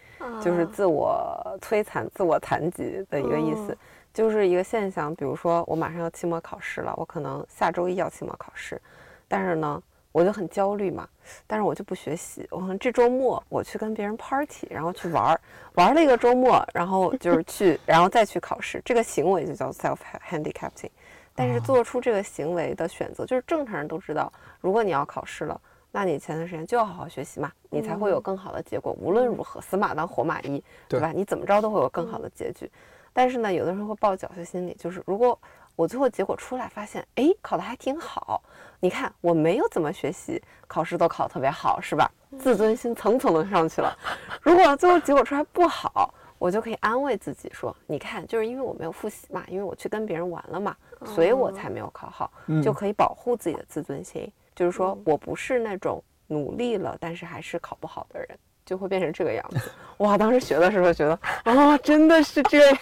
[SPEAKER 4] 就是自我摧残、自我残疾的一个意思，就是一个现象。比如说，我马上要期末考试了，我可能下周一要期末考试，但是呢。我就很焦虑嘛，但是我就不学习。我可能这周末我去跟别人 party，然后去玩儿，玩了一个周末，然后就是去，然后再去考试。这个行为就叫 self handicapping。但是做出这个行为的选择，就是正常人都知道，如果你要考试了，那你前段时间就要好好学习嘛，你才会有更好的结果。无论如何，死马当活马医，对吧？你怎么着都会有更好的结局。但是呢，有的人会抱侥幸心理，就是如果我最后结果出来发现，哎，考得还挺好。你看，我没有怎么学习，考试都考特别好，是吧？自尊心蹭蹭的上去了。如果最后结果出来不好，我就可以安慰自己说：“你看，就是因为我没有复习嘛，因为我去跟别人玩了嘛，所以我才没有考好。”就可以保护自己的自尊心。就是说我不是那种努力了但是还是考不好的人，就会变成这个样子。哇，当时学的时候觉得啊，真的是这样。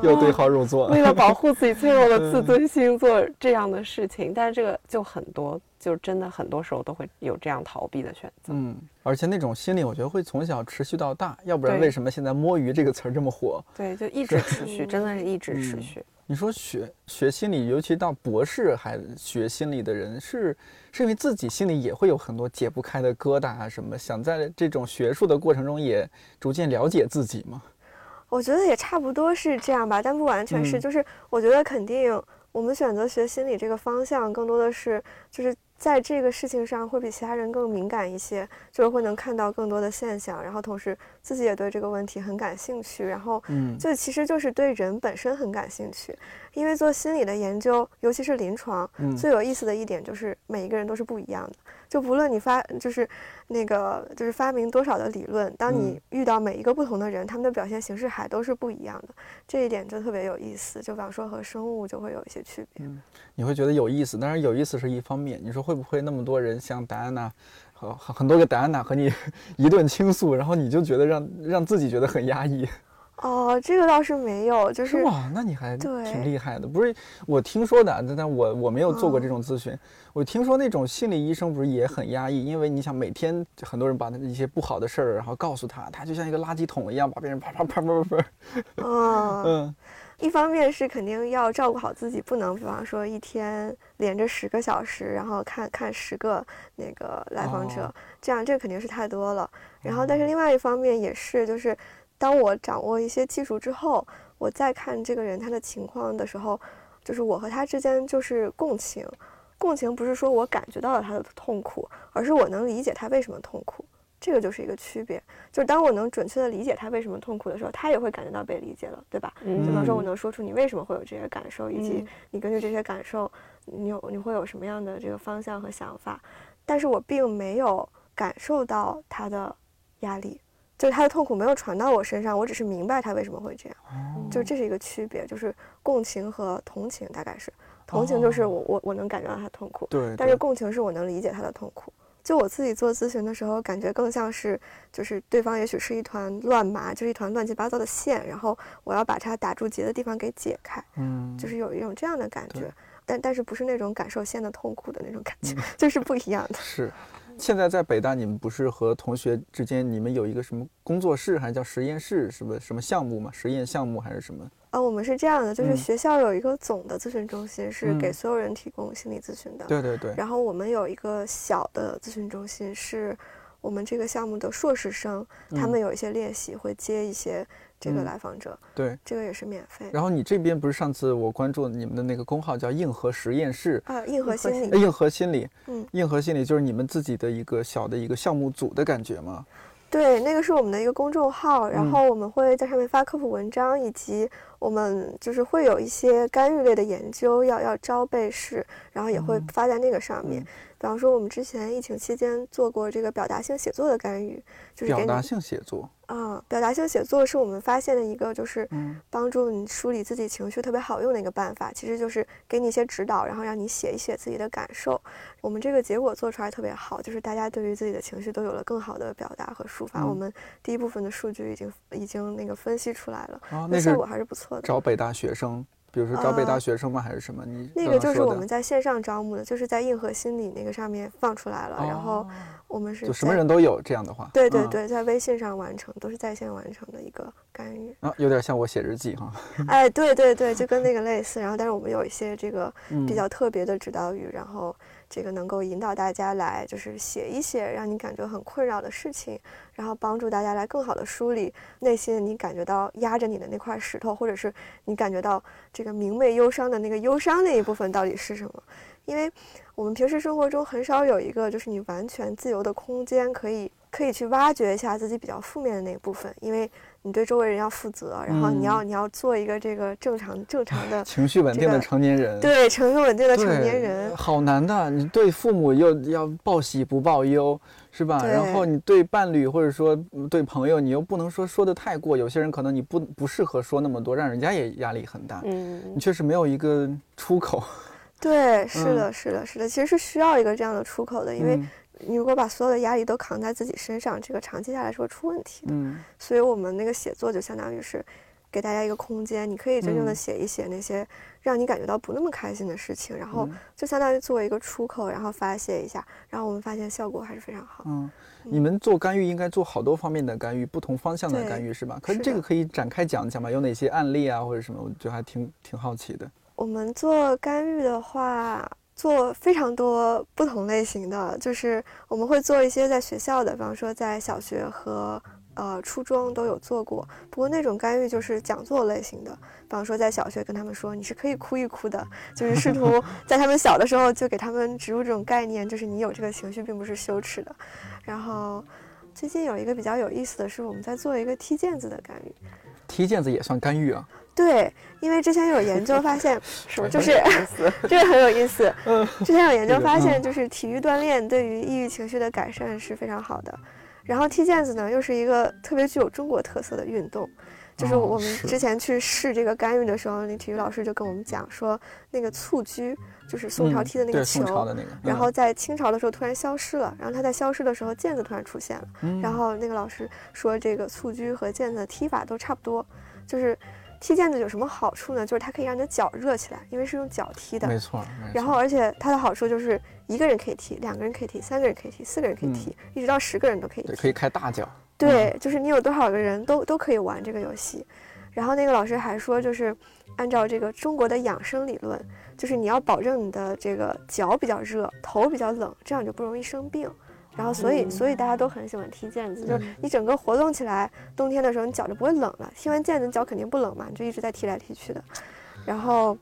[SPEAKER 2] 又对号入座，
[SPEAKER 4] 为了保护自己脆弱的自尊心做这样的事情，但是这个就很多，就真的很多时候都会有这样逃避的选择。
[SPEAKER 2] 嗯，而且那种心理，我觉得会从小持续到大，要不然为什么现在“摸鱼”这个词儿这么火？
[SPEAKER 4] 对，就一直持续，真的是一直持续。
[SPEAKER 2] 你说学学心理，尤其到博士还学心理的人，是是因为自己心里也会有很多解不开的疙瘩啊什么，想在这种学术的过程中也逐渐了解自己吗？
[SPEAKER 3] 我觉得也差不多是这样吧，但不完全是。就是我觉得肯定，我们选择学心理这个方向，更多的是就是。在这个事情上会比其他人更敏感一些，就是会能看到更多的现象，然后同时自己也对这个问题很感兴趣，然后，嗯，就其实就是对人本身很感兴趣。因为做心理的研究，尤其是临床，最有意思的一点就是每一个人都是不一样的。就不论你发，就是那个，就是发明多少的理论，当你遇到每一个不同的人，他们的表现形式还都是不一样的。这一点就特别有意思。就比方说和生物就会有一些区别。
[SPEAKER 2] 嗯，你会觉得有意思，但是有意思是一方面。你说会不会那么多人像戴安娜，和很多个戴安娜和你 一顿倾诉，然后你就觉得让让自己觉得很压抑？
[SPEAKER 3] 哦，这个倒是没有，就是
[SPEAKER 2] 哇，那你还挺厉害的。不是我听说的，但但我我没有做过这种咨询。我听说那种心理医生不是也很压抑，因为你想每天很多人把他一些不好的事儿，然后告诉他，他就像一个垃圾桶一样，把别人啪啪啪啪啪啪。
[SPEAKER 3] 嗯，一方面是肯定要照顾好自己，不能比方说一天连着十个小时，然后看看十个那个来访者，这样这肯定是太多了。然后，但是另外一方面也是就是。当我掌握一些技术之后，我再看这个人他的情况的时候，就是我和他之间就是共情。共情不是说我感觉到了他的痛苦，而是我能理解他为什么痛苦。这个就是一个区别。就是当我能准确的理解他为什么痛苦的时候，他也会感觉到被理解了，对吧？就比方说，我能说出你为什么会有这些感受，以及你根据这些感受，你有你会有什么样的这个方向和想法。但是我并没有感受到他的压力。就是他的痛苦没有传到我身上，我只是明白他为什么会这样，就这是一个区别，就是共情和同情大概是，同情就是我我我能感觉到他痛苦，
[SPEAKER 2] 对，
[SPEAKER 3] 但是共情是我能理解他的痛苦。就我自己做咨询的时候，感觉更像是就是对方也许是一团乱麻，就是一团乱七八糟的线，然后我要把它打住结的地方给解开，嗯，就是有一种这样的感觉，但但是不是那种感受线的痛苦的那种感觉，就是不一样的，
[SPEAKER 2] 是。现在在北大，你们不是和同学之间，你们有一个什么工作室，还是叫实验室，什么什么项目吗？实验项目还是什么？
[SPEAKER 3] 啊，我们是这样的，就是学校有一个总的咨询中心，是给所有人提供心理咨询的。
[SPEAKER 2] 对对对。
[SPEAKER 3] 然后我们有一个小的咨询中心，是我们这个项目的硕士生，他们有一些练习会接一些。这个来访者，
[SPEAKER 2] 对，
[SPEAKER 3] 这个也是免费。
[SPEAKER 2] 然后你这边不是上次我关注你们的那个公号叫硬核实验室
[SPEAKER 3] 啊，硬核心理，
[SPEAKER 2] 硬核心理，嗯，硬核心理就是你们自己的一个小的一个项目组的感觉吗？
[SPEAKER 3] 对，那个是我们的一个公众号，然后我们会在上面发科普文章，以及我们就是会有一些干预类的研究要要招被试，然后也会发在那个上面。比方说，我们之前疫情期间做过这个表达性写作的干预，就是
[SPEAKER 2] 表达性写作
[SPEAKER 3] 啊，表达性写作是我们发现的一个，就是帮助你梳理自己情绪特别好用的一个办法。其实就是给你一些指导，然后让你写一写自己的感受。我们这个结果做出来特别好，就是大家对于自己的情绪都有了更好的表达和抒发。我们第一部分的数据已经已经那个分析出来了，那效果还是不错的。
[SPEAKER 2] 找北大学生。比如说招北大学生吗？还是什么？你
[SPEAKER 3] 那个就是我们在线上招募的，就是在硬核心理那个上面放出来了。然后我们是
[SPEAKER 2] 就什么人都有这样的话。
[SPEAKER 3] 对对对，在微信上完成，都是在线完成的一个干预。
[SPEAKER 2] 啊，有点像我写日记哈。
[SPEAKER 3] 哎，对对对，就跟那个类似。然后，但是我们有一些这个比较特别的指导语，然后。这个能够引导大家来，就是写一写让你感觉很困扰的事情，然后帮助大家来更好的梳理内心你感觉到压着你的那块石头，或者是你感觉到这个明媚忧伤的那个忧伤那一部分到底是什么？因为我们平时生活中很少有一个就是你完全自由的空间，可以可以去挖掘一下自己比较负面的那一部分，因为。你对周围人要负责，然后你要你要做一个这个正常正常的
[SPEAKER 2] 情绪稳定的成年人，
[SPEAKER 3] 对情绪稳定的成年人，
[SPEAKER 2] 好难的。你对父母又要报喜不报忧，是吧？然后你对伴侣或者说对朋友，你又不能说说的太过。有些人可能你不不适合说那么多，让人家也压力很大。嗯，你确实没有一个出口。
[SPEAKER 3] 对，是的，是的，是的，其实是需要一个这样的出口的，因为。你如果把所有的压力都扛在自己身上，这个长期下来是会出问题的。嗯，所以我们那个写作就相当于是，给大家一个空间，你可以真正的写一写那些让你感觉到不那么开心的事情，然后就相当于作为一个出口，然后发泄一下，然后我们发现效果还是非常好。
[SPEAKER 2] 嗯，你们做干预应该做好多方面的干预，不同方向的干预是吧？可是这个可以展开讲讲吗？有哪些案例啊，或者什么？我觉得还挺挺好奇的。
[SPEAKER 3] 我们做干预的话，做非常多不同类型的，就是我们会做一些在学校的，比方说在小学和。呃，初中都有做过，不过那种干预就是讲座类型的，比方说在小学跟他们说你是可以哭一哭的，就是试图 在他们小的时候就给他们植入这种概念，就是你有这个情绪并不是羞耻的。然后最近有一个比较有意思的是，我们在做一个踢毽子的干预，
[SPEAKER 2] 踢毽子也算干预啊？
[SPEAKER 3] 对，因为之前有研究发现，什么就是 这个很有意思。嗯，之前有研究发现，就是体育锻炼对于抑郁情绪的改善是非常好的。然后踢毽子呢，又是一个特别具有中国特色的运动，就是我们之前去试这个干预的时候，那体育老师就跟我们讲说，那个蹴鞠就是宋朝踢的那个球，然后在清朝的时候突然消失了，然后它在消失的时候，毽子突然出现了，然后那个老师说，这个蹴鞠和毽子的踢法都差不多，就是。踢毽子有什么好处呢？就是它可以让你的脚热起来，因为是用脚踢的。
[SPEAKER 2] 没错。
[SPEAKER 3] 然后，而且它的好处就是一个人可以踢，两个人可以踢，三个人可以踢，四个人可以踢，一直到十个人都可以踢。
[SPEAKER 2] 可以开大脚。
[SPEAKER 3] 对，就是你有多少个人都都可以玩这个游戏。然后那个老师还说，就是按照这个中国的养生理论，就是你要保证你的这个脚比较热，头比较冷，这样就不容易生病。然后，所以，所以大家都很喜欢踢毽子，就是你整个活动起来，冬天的时候你脚就不会冷了。踢完毽子，脚肯定不冷嘛，你就一直在踢来踢去的。然后，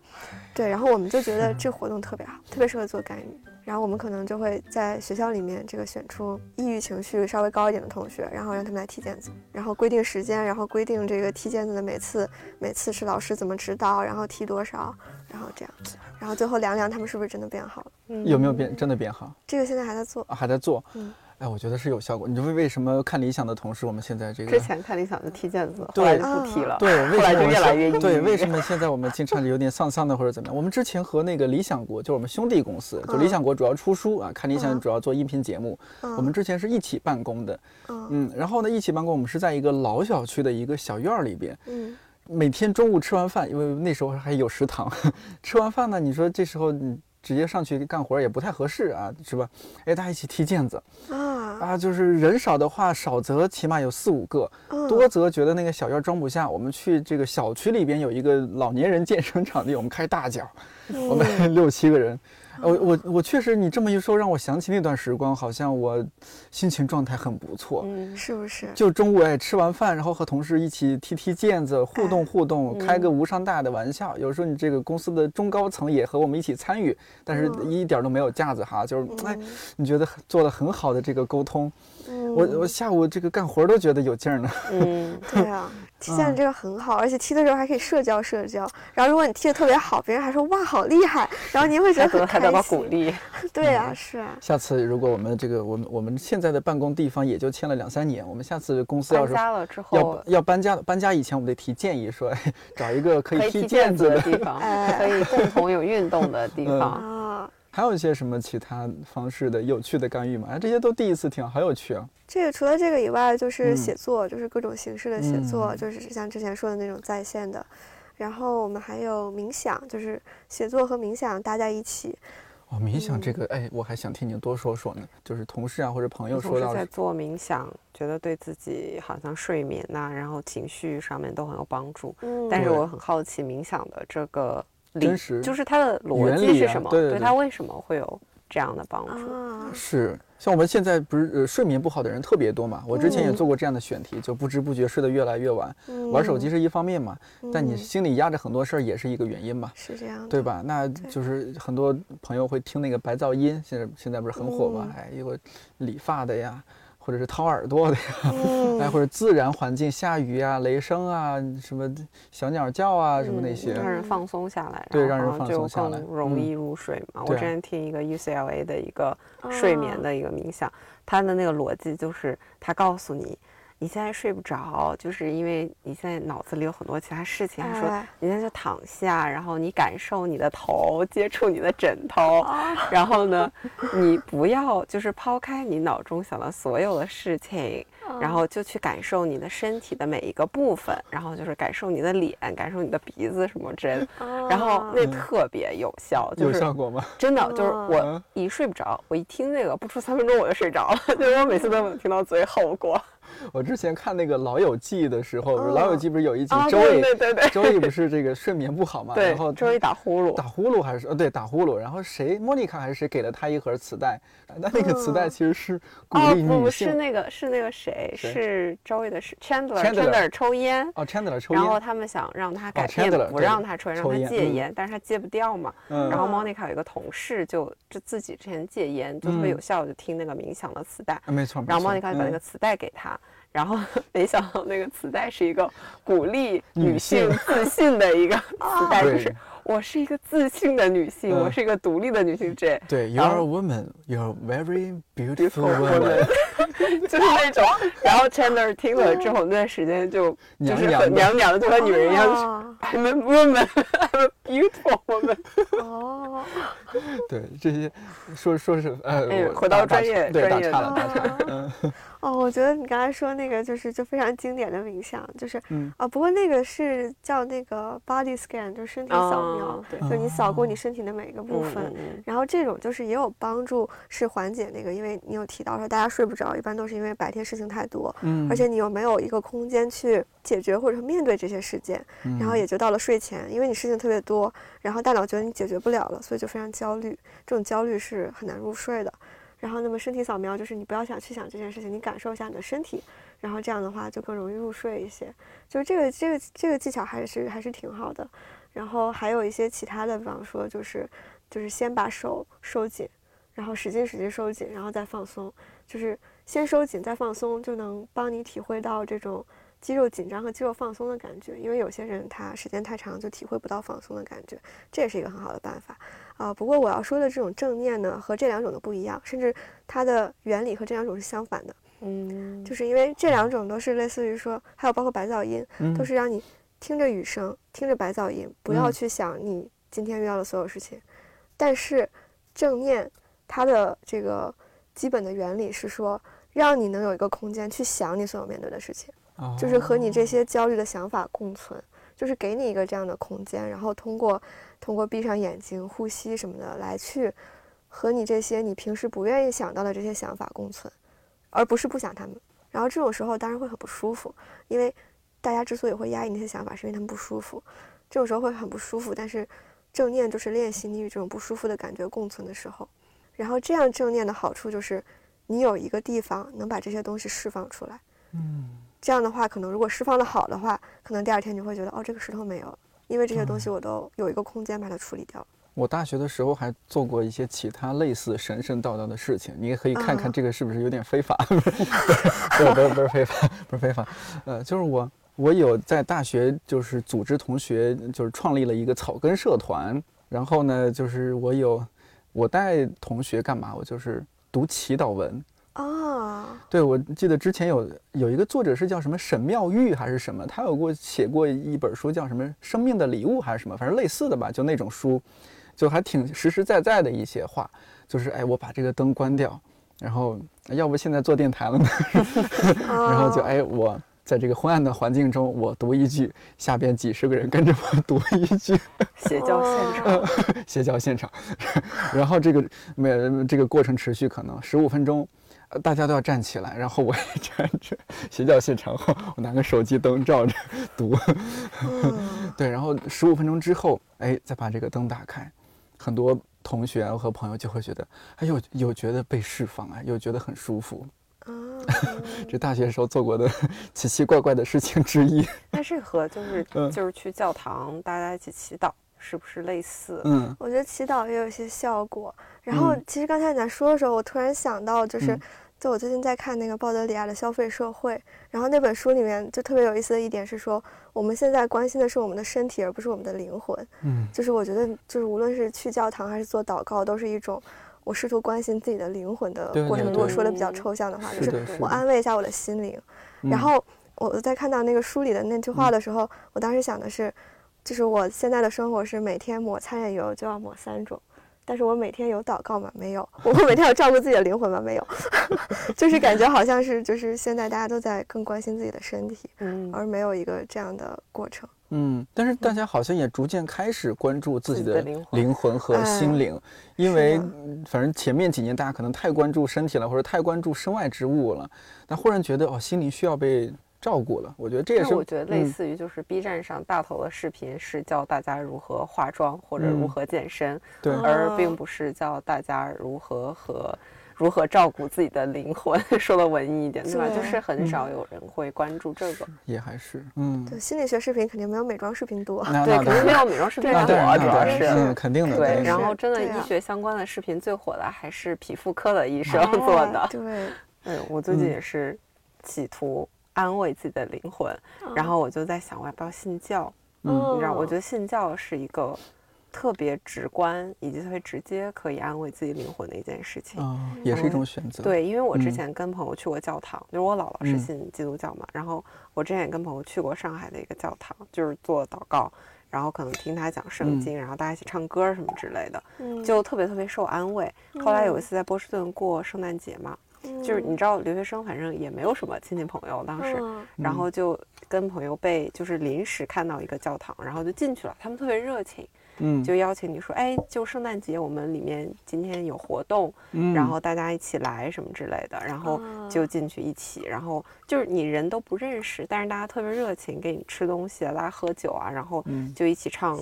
[SPEAKER 3] 对，然后我们就觉得这活动特别好，特别适合做干预。然后我们可能就会在学校里面这个选出抑郁情绪稍微高一点的同学，然后让他们来踢毽子，然后规定时间，然后规定这个踢毽子的每次每次是老师怎么指导，然后踢多少，然后这样，然后最后量量他们是不是真的变好了？
[SPEAKER 2] 有没有变真的变好？
[SPEAKER 3] 这个现在还在做，
[SPEAKER 2] 还在做。嗯。哎，我觉得是有效果。你为为什么看理想的同事，我们现在这个
[SPEAKER 4] 之前看理想就踢毽子，后来就不踢了。
[SPEAKER 2] 对，
[SPEAKER 4] 后来就越来越
[SPEAKER 2] 对，为什么现在我们经常有点丧丧的或者怎么样？我们之前和那个理想国，就是我们兄弟公司，就理想国主要出书啊，看理想主要做音频节目。我们之前是一起办公的，嗯，然后呢一起办公，我们是在一个老小区的一个小院儿里边，嗯，每天中午吃完饭，因为那时候还有食堂，吃完饭呢，你说这时候你。直接上去干活也不太合适啊，是吧？哎，大家一起踢毽子啊啊！就是人少的话，少则起码有四五个，多则觉得那个小院装不下。我们去这个小区里边有一个老年人健身场地，我们开大脚，我们 六七个人。我我我确实，你这么一说，让我想起那段时光，好像我心情状态很不错，
[SPEAKER 3] 嗯，是不是？
[SPEAKER 2] 就中午哎，吃完饭，然后和同事一起踢踢毽子，互动互动，开个无伤大雅的玩笑。有时候你这个公司的中高层也和我们一起参与，但是一点都没有架子哈，就是哎，你觉得做了很好的这个沟通。我我下午这个干活都觉得有劲儿呢。
[SPEAKER 3] 嗯，对啊，踢毽子这个很好，而且踢的时候还可以社交社交。然后如果你踢的特别好，别人还说哇好厉害，然后您会觉得很开心。
[SPEAKER 4] 得到鼓励。
[SPEAKER 3] 对啊，是啊。
[SPEAKER 2] 下次如果我们这个我们我们现在的办公地方也就签了两三年，我们下次公司要是
[SPEAKER 4] 搬家了之后
[SPEAKER 2] 要要搬家搬家以前，我们得提建议说，找一个可以
[SPEAKER 4] 踢
[SPEAKER 2] 毽
[SPEAKER 4] 子的地方，可以共同有运动的地方啊。
[SPEAKER 2] 还有一些什么其他方式的有趣的干预吗？哎，这些都第一次听，好有趣啊！
[SPEAKER 3] 这个除了这个以外，就是写作，就是各种形式的写作，就是像之前说的那种在线的。然后我们还有冥想，就是写作和冥想搭在一起。
[SPEAKER 2] 哦，冥想这个，哎，我还想听你多说说呢。就是同事啊或者朋友说到
[SPEAKER 4] 在做冥想，觉得对自己好像睡眠呐，然后情绪上面都很有帮助。嗯，但是我很好奇冥想的这个。
[SPEAKER 2] 真实
[SPEAKER 4] 就是它的逻辑是什么？对它为什么会有这样的帮助？
[SPEAKER 2] 是像我们现在不是呃睡眠不好的人特别多嘛？我之前也做过这样的选题，就不知不觉睡得越来越晚。玩手机是一方面嘛，但你心里压着很多事儿也是一个原因嘛。
[SPEAKER 3] 是这样，
[SPEAKER 2] 对吧？那就是很多朋友会听那个白噪音，现在现在不是很火嘛？哎，有个理发的呀。或者是掏耳朵的呀，哎，或者自然环境，下雨啊、雷声啊、什么小鸟叫啊，什么那些，
[SPEAKER 4] 让人放松下来，
[SPEAKER 2] 对，让人放松下
[SPEAKER 4] 来，容易入睡嘛。我之前听一个 UCLA 的一个睡眠的一个冥想，它的那个逻辑就是，它告诉你，你现在睡不着，就是因为你现在脑子里有很多其他事情。他说你现在就躺下，然后你感受你的头接触你的枕头，然后呢，你不要就是抛开你脑中想的所有的事情。然后就去感受你的身体的每一个部分，然后就是感受你的脸，感受你的鼻子什么之类的。然后那特别有效，
[SPEAKER 2] 有效果吗？
[SPEAKER 4] 真的，就是我一睡不着，我一听那个，不出三分钟我就睡着了，就是我每次都能听到最后过。
[SPEAKER 2] 我之前看那个《老友记》的时候，《老友记》不是有一集周
[SPEAKER 4] 易，对对对，
[SPEAKER 2] 周易不是这个睡眠不好嘛？
[SPEAKER 4] 对。
[SPEAKER 2] 然后
[SPEAKER 4] 周易打呼噜，
[SPEAKER 2] 打呼噜还是呃对打呼噜。然后谁，莫妮卡还是谁给了他一盒磁带？但那个磁带其实是鼓励女性。
[SPEAKER 4] 不是那个，是那个谁？是周易的是 Chandler，Chandler 抽烟。
[SPEAKER 2] 哦，Chandler 抽烟。
[SPEAKER 4] 然后他们想让他改变，不让他抽烟，让他戒烟，但是他戒不掉嘛。嗯。然后莫妮卡有一个同事，就就自己之前戒烟，就特别有效，就听那个冥想的磁带。
[SPEAKER 2] 没错。
[SPEAKER 4] 然后莫妮卡就把那个磁带给他。然后 没想到那个磁带是一个鼓励女性自信的一个 磁带，就是我是一个自信的女性，我是一个独立的女性。这
[SPEAKER 2] 对，You're a woman, you're very beautiful woman，
[SPEAKER 4] 就是那种。然后 Chandler 听了之后，那段时间就就是很娘娘的，就和女人一样。I'm a woman, I'm a beautiful woman。哦，
[SPEAKER 2] 对这些说说是呃，
[SPEAKER 4] 回到专业专业
[SPEAKER 2] 的。
[SPEAKER 3] 哦，我觉得你刚才说那个就是就非常经典的冥想，就是啊，不过那个是叫那个 body scan，就是身体扫描，就你扫过你身体的每一个部分，然后这种就是也有帮助，是缓解那个，因为你有提到说大家睡不着，一般都是因为白天事情太多，嗯，而且你又没有一个空间去解决或者面对这些事件，然后也就到了睡前，因为你事情特别多，然后大脑觉得你解决不了了，所以就非常焦虑，这种焦虑是很难入睡的。然后，那么身体扫描就是你不要想去想这件事情，你感受一下你的身体，然后这样的话就更容易入睡一些。就是这个这个这个技巧还是还是挺好的。然后还有一些其他的，比方说就是就是先把手收紧，然后使劲使劲收紧，然后再放松。就是先收紧再放松，就能帮你体会到这种肌肉紧张和肌肉放松的感觉。因为有些人他时间太长就体会不到放松的感觉，这也是一个很好的办法。啊，不过我要说的这种正念呢，和这两种的不一样，甚至它的原理和这两种是相反的。嗯，就是因为这两种都是类似于说，还有包括白噪音，都是让你听着雨声，听着白噪音，不要去想你今天遇到的所有事情。但是正念它的这个基本的原理是说，让你能有一个空间去想你所有面对的事情，就是和你这些焦虑的想法共存，就是给你一个这样的空间，然后通过。通过闭上眼睛、呼吸什么的来去和你这些你平时不愿意想到的这些想法共存，而不是不想他们。然后这种时候当然会很不舒服，因为大家之所以会压抑那些想法，是因为他们不舒服。这种时候会很不舒服，但是正念就是练习你与这种不舒服的感觉共存的时候。然后这样正念的好处就是，你有一个地方能把这些东西释放出来。嗯，这样的话，可能如果释放的好的话，可能第二天你会觉得哦，这个石头没有了。因为这些东西我都有一个空间把它处理掉。
[SPEAKER 2] 我大学的时候还做过一些其他类似神神道道的事情，你也可以看看这个是不是有点非法？不是不是不是非法，不是非法。呃，就是我我有在大学就是组织同学就是创立了一个草根社团，然后呢就是我有我带同学干嘛？我就是读祈祷文。啊，对，我记得之前有有一个作者是叫什么沈妙玉还是什么，他有过写过一本书叫什么《生命的礼物》还是什么，反正类似的吧，就那种书，就还挺实实在在的一些话，就是哎，我把这个灯关掉，然后要不现在做电台了呢，然后就哎，我在这个昏暗的环境中，我读一句，下边几十个人跟着我 读一句，
[SPEAKER 4] 邪教现场，
[SPEAKER 2] 邪教现场，然后这个每这个过程持续可能十五分钟。大家都要站起来，然后我也 站着，邪教现场后，我拿个手机灯照着读，对，然后十五分钟之后，哎，再把这个灯打开，很多同学和朋友就会觉得，哎，呦有觉得被释放啊，又觉得很舒服。这大学时候做过的奇奇怪怪的事情之一。
[SPEAKER 4] 那是和就是就是去教堂大家一起祈祷，是不是类似？
[SPEAKER 3] 嗯，我觉得祈祷也有一些效果。然后，其实刚才你在说的时候，我突然想到，就是，就我最近在看那个鲍德里亚的《消费社会》，然后那本书里面就特别有意思的一点是说，我们现在关心的是我们的身体，而不是我们的灵魂。嗯，就是我觉得，就是无论是去教堂还是做祷告，都是一种我试图关心自己的灵魂的过程。如果说的比较抽象的话，就是我安慰一下我的心灵。然后我在看到那个书里的那句话的时候，我当时想的是，就是我现在的生活是每天抹擦脸油就要抹三种。但是我每天有祷告吗？没有。我会每天有照顾自己的灵魂吗？没有。就是感觉好像是，就是现在大家都在更关心自己的身体，嗯，而没有一个这样的过程。
[SPEAKER 2] 嗯，但是大家好像也逐渐开始关注自己的灵魂和心灵，因为反正前面几年大家可能太关注身体了，或者太关注身外之物了，但忽然觉得哦，心灵需要被。照顾了，我觉得这也是。
[SPEAKER 4] 我觉得类似于就是 B 站上大头的视频是教大家如何化妆或者如何健身，
[SPEAKER 2] 对，
[SPEAKER 4] 而并不是教大家如何和如何照顾自己的灵魂。说的文艺一点，对吧？就是很少有人会关注这个。
[SPEAKER 2] 也还是，嗯，
[SPEAKER 3] 对，心理学视频肯定没有美妆视频多。
[SPEAKER 4] 对，肯定没有美妆视频多，主要是，
[SPEAKER 2] 嗯，肯定的。
[SPEAKER 4] 对，然后真的医学相关的视频最火的还是皮肤科的医生做的。
[SPEAKER 3] 对，
[SPEAKER 4] 嗯，我最近也是企图。安慰自己的灵魂，然后我就在想，我要不要信教？嗯，你知道，我觉得信教是一个特别直观以及特别直接可以安慰自己灵魂的一件事情。
[SPEAKER 2] 啊，也是一种选择。
[SPEAKER 4] 对，因为我之前跟朋友去过教堂，就是我姥姥是信基督教嘛，然后我之前也跟朋友去过上海的一个教堂，就是做祷告，然后可能听他讲圣经，然后大家一起唱歌什么之类的，就特别特别受安慰。后来有一次在波士顿过圣诞节嘛。就是你知道留学生反正也没有什么亲戚朋友，当时，然后就跟朋友被就是临时看到一个教堂，然后就进去了。他们特别热情，嗯，就邀请你说，哎，就圣诞节我们里面今天有活动，然后大家一起来什么之类的，然后就进去一起，然后就是你人都不认识，但是大家特别热情，给你吃东西，大家喝酒啊，然后就一起唱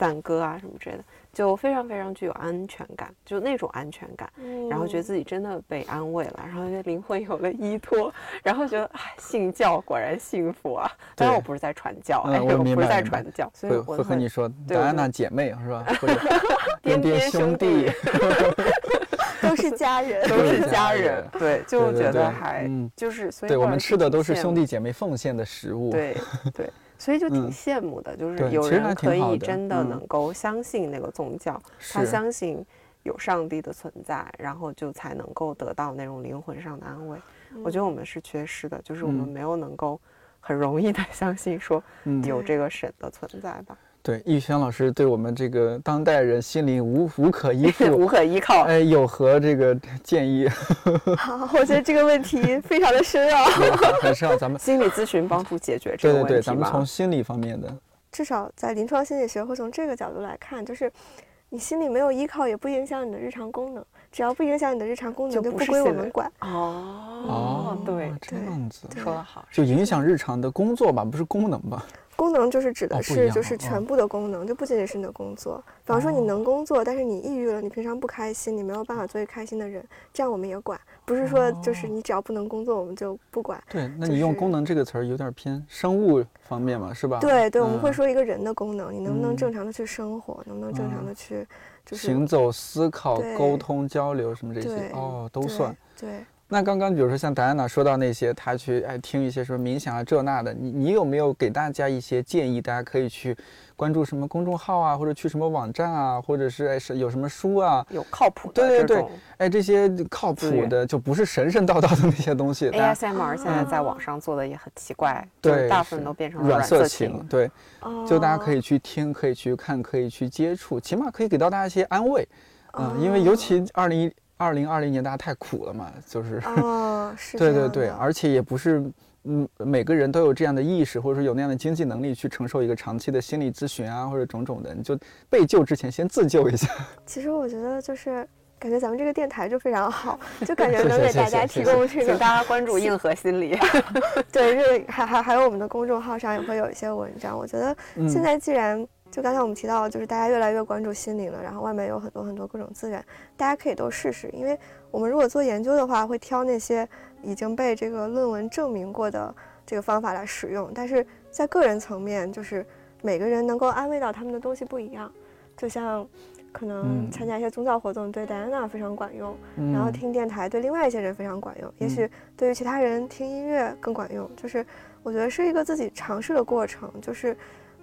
[SPEAKER 4] 赞歌啊什么之类的。就非常非常具有安全感，就那种安全感，然后觉得自己真的被安慰了，然后觉得灵魂有了依托，然后觉得哎，信教果然幸福啊！当然我不是在传教，哎，我不是在传教，所以我
[SPEAKER 2] 会和你说戴安娜姐妹是吧？颠颠 兄弟，
[SPEAKER 3] 都是家人，
[SPEAKER 4] 都是家人，对，就觉得还就是所以，
[SPEAKER 2] 对我们吃的都是兄弟姐妹奉献的食物，
[SPEAKER 4] 对对。所以就挺羡慕的，就是有人可以真的能够相信那个宗教，他相信有上帝的存在，然后就才能够得到那种灵魂上的安慰。我觉得我们是缺失的，就是我们没有能够很容易的相信说有这个神的存在吧。
[SPEAKER 2] 对，易轩老师对我们这个当代人心灵无无可依附、
[SPEAKER 4] 无可依靠，
[SPEAKER 2] 哎，有何这个建议？
[SPEAKER 3] 好，我觉得这个问题非常的深奥，
[SPEAKER 2] 很深奥。咱们
[SPEAKER 4] 心理咨询帮助解决这个问
[SPEAKER 2] 题对对对，咱们从心理方面的，
[SPEAKER 3] 至少在临床心理学会从这个角度来看，就是你心里没有依靠，也不影响你的日常功能。只要不影响你的日常功能，就不归我们管。
[SPEAKER 4] 哦哦，对，
[SPEAKER 2] 这样子
[SPEAKER 4] 说的好，
[SPEAKER 2] 就影响日常的工作吧，不是功能吧？
[SPEAKER 3] 功能就是指的是就是全部的功能，就不仅仅是你的工作。比方说你能工作，但是你抑郁了，你平常不开心，你没有办法做一个开心的人，这样我们也管。不是说就是你只要不能工作，我们就不管。
[SPEAKER 2] 对，那你用“功能”这个词儿有点偏生物方面嘛，是吧？
[SPEAKER 3] 对对，我们会说一个人的功能，你能不能正常的去生活，能不能正常的去就是
[SPEAKER 2] 行走、思考、沟通、交流什么这些哦，都算。
[SPEAKER 3] 对。
[SPEAKER 2] 那刚刚比如说像达安娜说到那些，她去哎听一些什么冥想啊这那的，你你有没有给大家一些建议？大家可以去关注什么公众号啊，或者去什么网站啊，或者是哎是有什么书啊？
[SPEAKER 4] 有靠谱的
[SPEAKER 2] 对对对，哎这些靠谱的就不是神神叨叨的那些东西。
[SPEAKER 4] ASMR 现在在网上做的也很奇怪，
[SPEAKER 2] 对，
[SPEAKER 4] 大部分都变成
[SPEAKER 2] 软
[SPEAKER 4] 色
[SPEAKER 2] 情。对，就大家可以去听，可以去看，可以去接触，起码可以给到大家一些安慰。嗯，因为尤其二零一。二零二零年大家太苦了嘛，就是
[SPEAKER 3] 哦，是，
[SPEAKER 2] 对对对，而且也不是，嗯，每个人都有这样的意识，或者说有那样的经济能力去承受一个长期的心理咨询啊，或者种种的，你就被救之前先自救一下。
[SPEAKER 3] 其实我觉得就是感觉咱们这个电台就非常好，就感觉能给大家提供这个，
[SPEAKER 4] 大家关注硬核心理，
[SPEAKER 3] 对，这还还还有我们的公众号上也会有一些文章。我觉得现在既然。就刚才我们提到，就是大家越来越关注心灵了，然后外面有很多很多各种资源，大家可以都试试。因为我们如果做研究的话，会挑那些已经被这个论文证明过的这个方法来使用。但是在个人层面，就是每个人能够安慰到他们的东西不一样。就像可能参加一些宗教活动对戴安娜非常管用，然后听电台对另外一些人非常管用，也许对于其他人听音乐更管用。就是我觉得是一个自己尝试的过程，就是。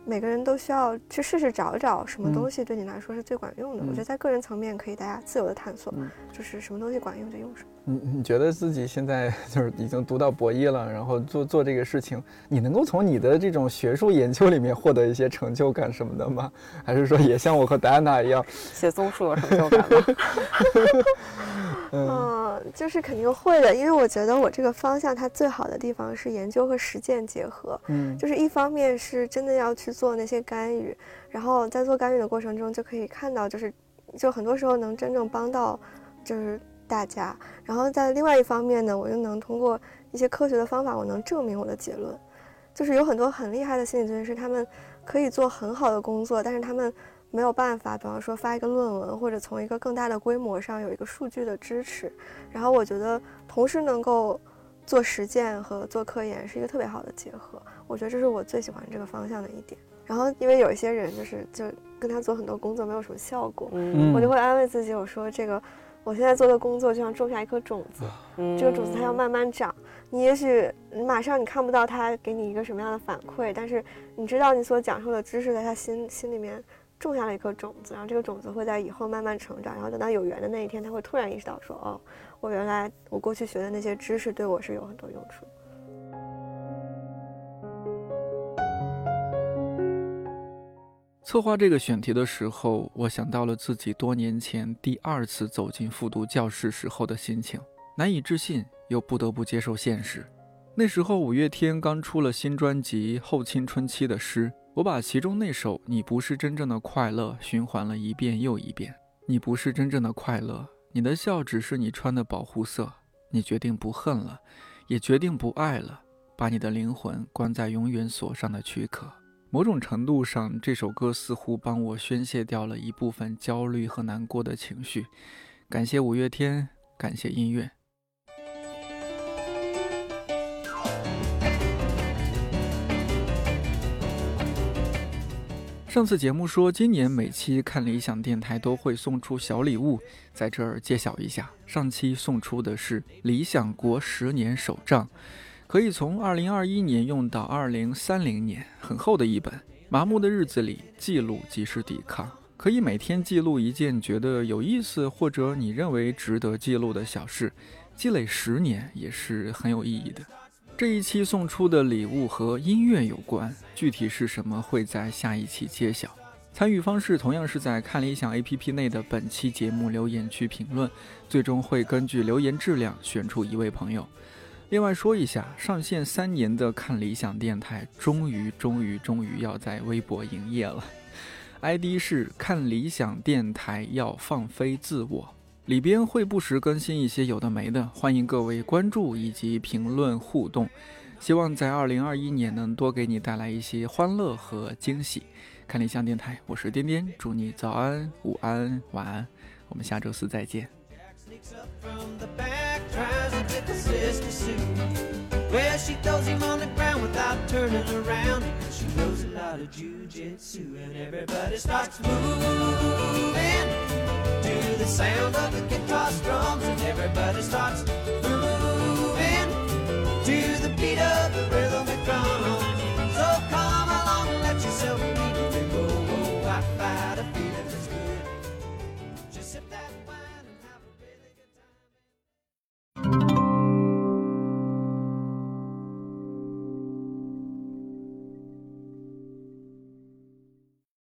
[SPEAKER 3] 每个人都需要去试试找找什么东西对你来说是最管用的。我觉得在个人层面可以大家自由的探索，就是什么东西管用就用什么。
[SPEAKER 2] 你你觉得自己现在 就是已经读到博一了，然后做做这个事情，你能够从你的这种学术研究里面获得一些成就感什么的吗？还是说也像我和戴安娜一样，
[SPEAKER 4] 写综述有成就感吗？
[SPEAKER 3] 嗯，就是肯定会的，因为我觉得我这个方向它最好的地方是研究和实践结合。嗯，就是一方面是真的要去做那些干预，然后在做干预的过程中就可以看到，就是就很多时候能真正帮到，就是。大家，然后在另外一方面呢，我又能通过一些科学的方法，我能证明我的结论。就是有很多很厉害的心理咨询师，他们可以做很好的工作，但是他们没有办法，比方说发一个论文，或者从一个更大的规模上有一个数据的支持。然后我觉得，同时能够做实践和做科研是一个特别好的结合。我觉得这是我最喜欢这个方向的一点。然后因为有一些人就是就跟他做很多工作没有什么效果，我就会安慰自己，我说这个。我现在做的工作就像种下一颗种子，这个种子它要慢慢长。你也许马上你看不到它给你一个什么样的反馈，但是你知道你所讲授的知识在他心心里面种下了一颗种子，然后这个种子会在以后慢慢成长，然后等到有缘的那一天，他会突然意识到说：“哦，我原来我过去学的那些知识对我是有很多用处。”
[SPEAKER 2] 策划这个选题的时候，我想到了自己多年前第二次走进复读教室时候的心情，难以置信又不得不接受现实。那时候五月天刚出了新专辑《后青春期的诗》，我把其中那首《你不是真正的快乐》循环了一遍又一遍。你不是真正的快乐，你的笑只是你穿的保护色。你决定不恨了，也决定不爱了，把你的灵魂关在永远锁上的躯壳。某种程度上，这首歌似乎帮我宣泄掉了一部分焦虑和难过的情绪。感谢五月天，感谢音乐。上次节目说，今年每期看理想电台都会送出小礼物，在这儿揭晓一下，上期送出的是理想国十年手账。可以从二零二一年用到二零三零年，很厚的一本。麻木的日子里，记录即是抵抗。可以每天记录一件觉得有意思或者你认为值得记录的小事，积累十年也是很有意义的。这一期送出的礼物和音乐有关，具体是什么会在下一期揭晓。参与方式同样是在看理想 APP 内的本期节目留言区评论，最终会根据留言质量选出一位朋友。另外说一下，上线三年的看理想电台终于、终于、终于要在微博营业了。ID 是看理想电台要放飞自我，里边会不时更新一些有的没的，欢迎各位关注以及评论互动。希望在二零二一年能多给你带来一些欢乐和惊喜。看理想电台，我是颠颠，祝你早安、午安、晚安，我们下周四再见。Sister Sue. Well, she throws him on the ground without turning around. Because she knows a lot of jujitsu, and everybody starts moving to the sound of the guitar strums, and everybody starts moving to the beat of the rhythm drum.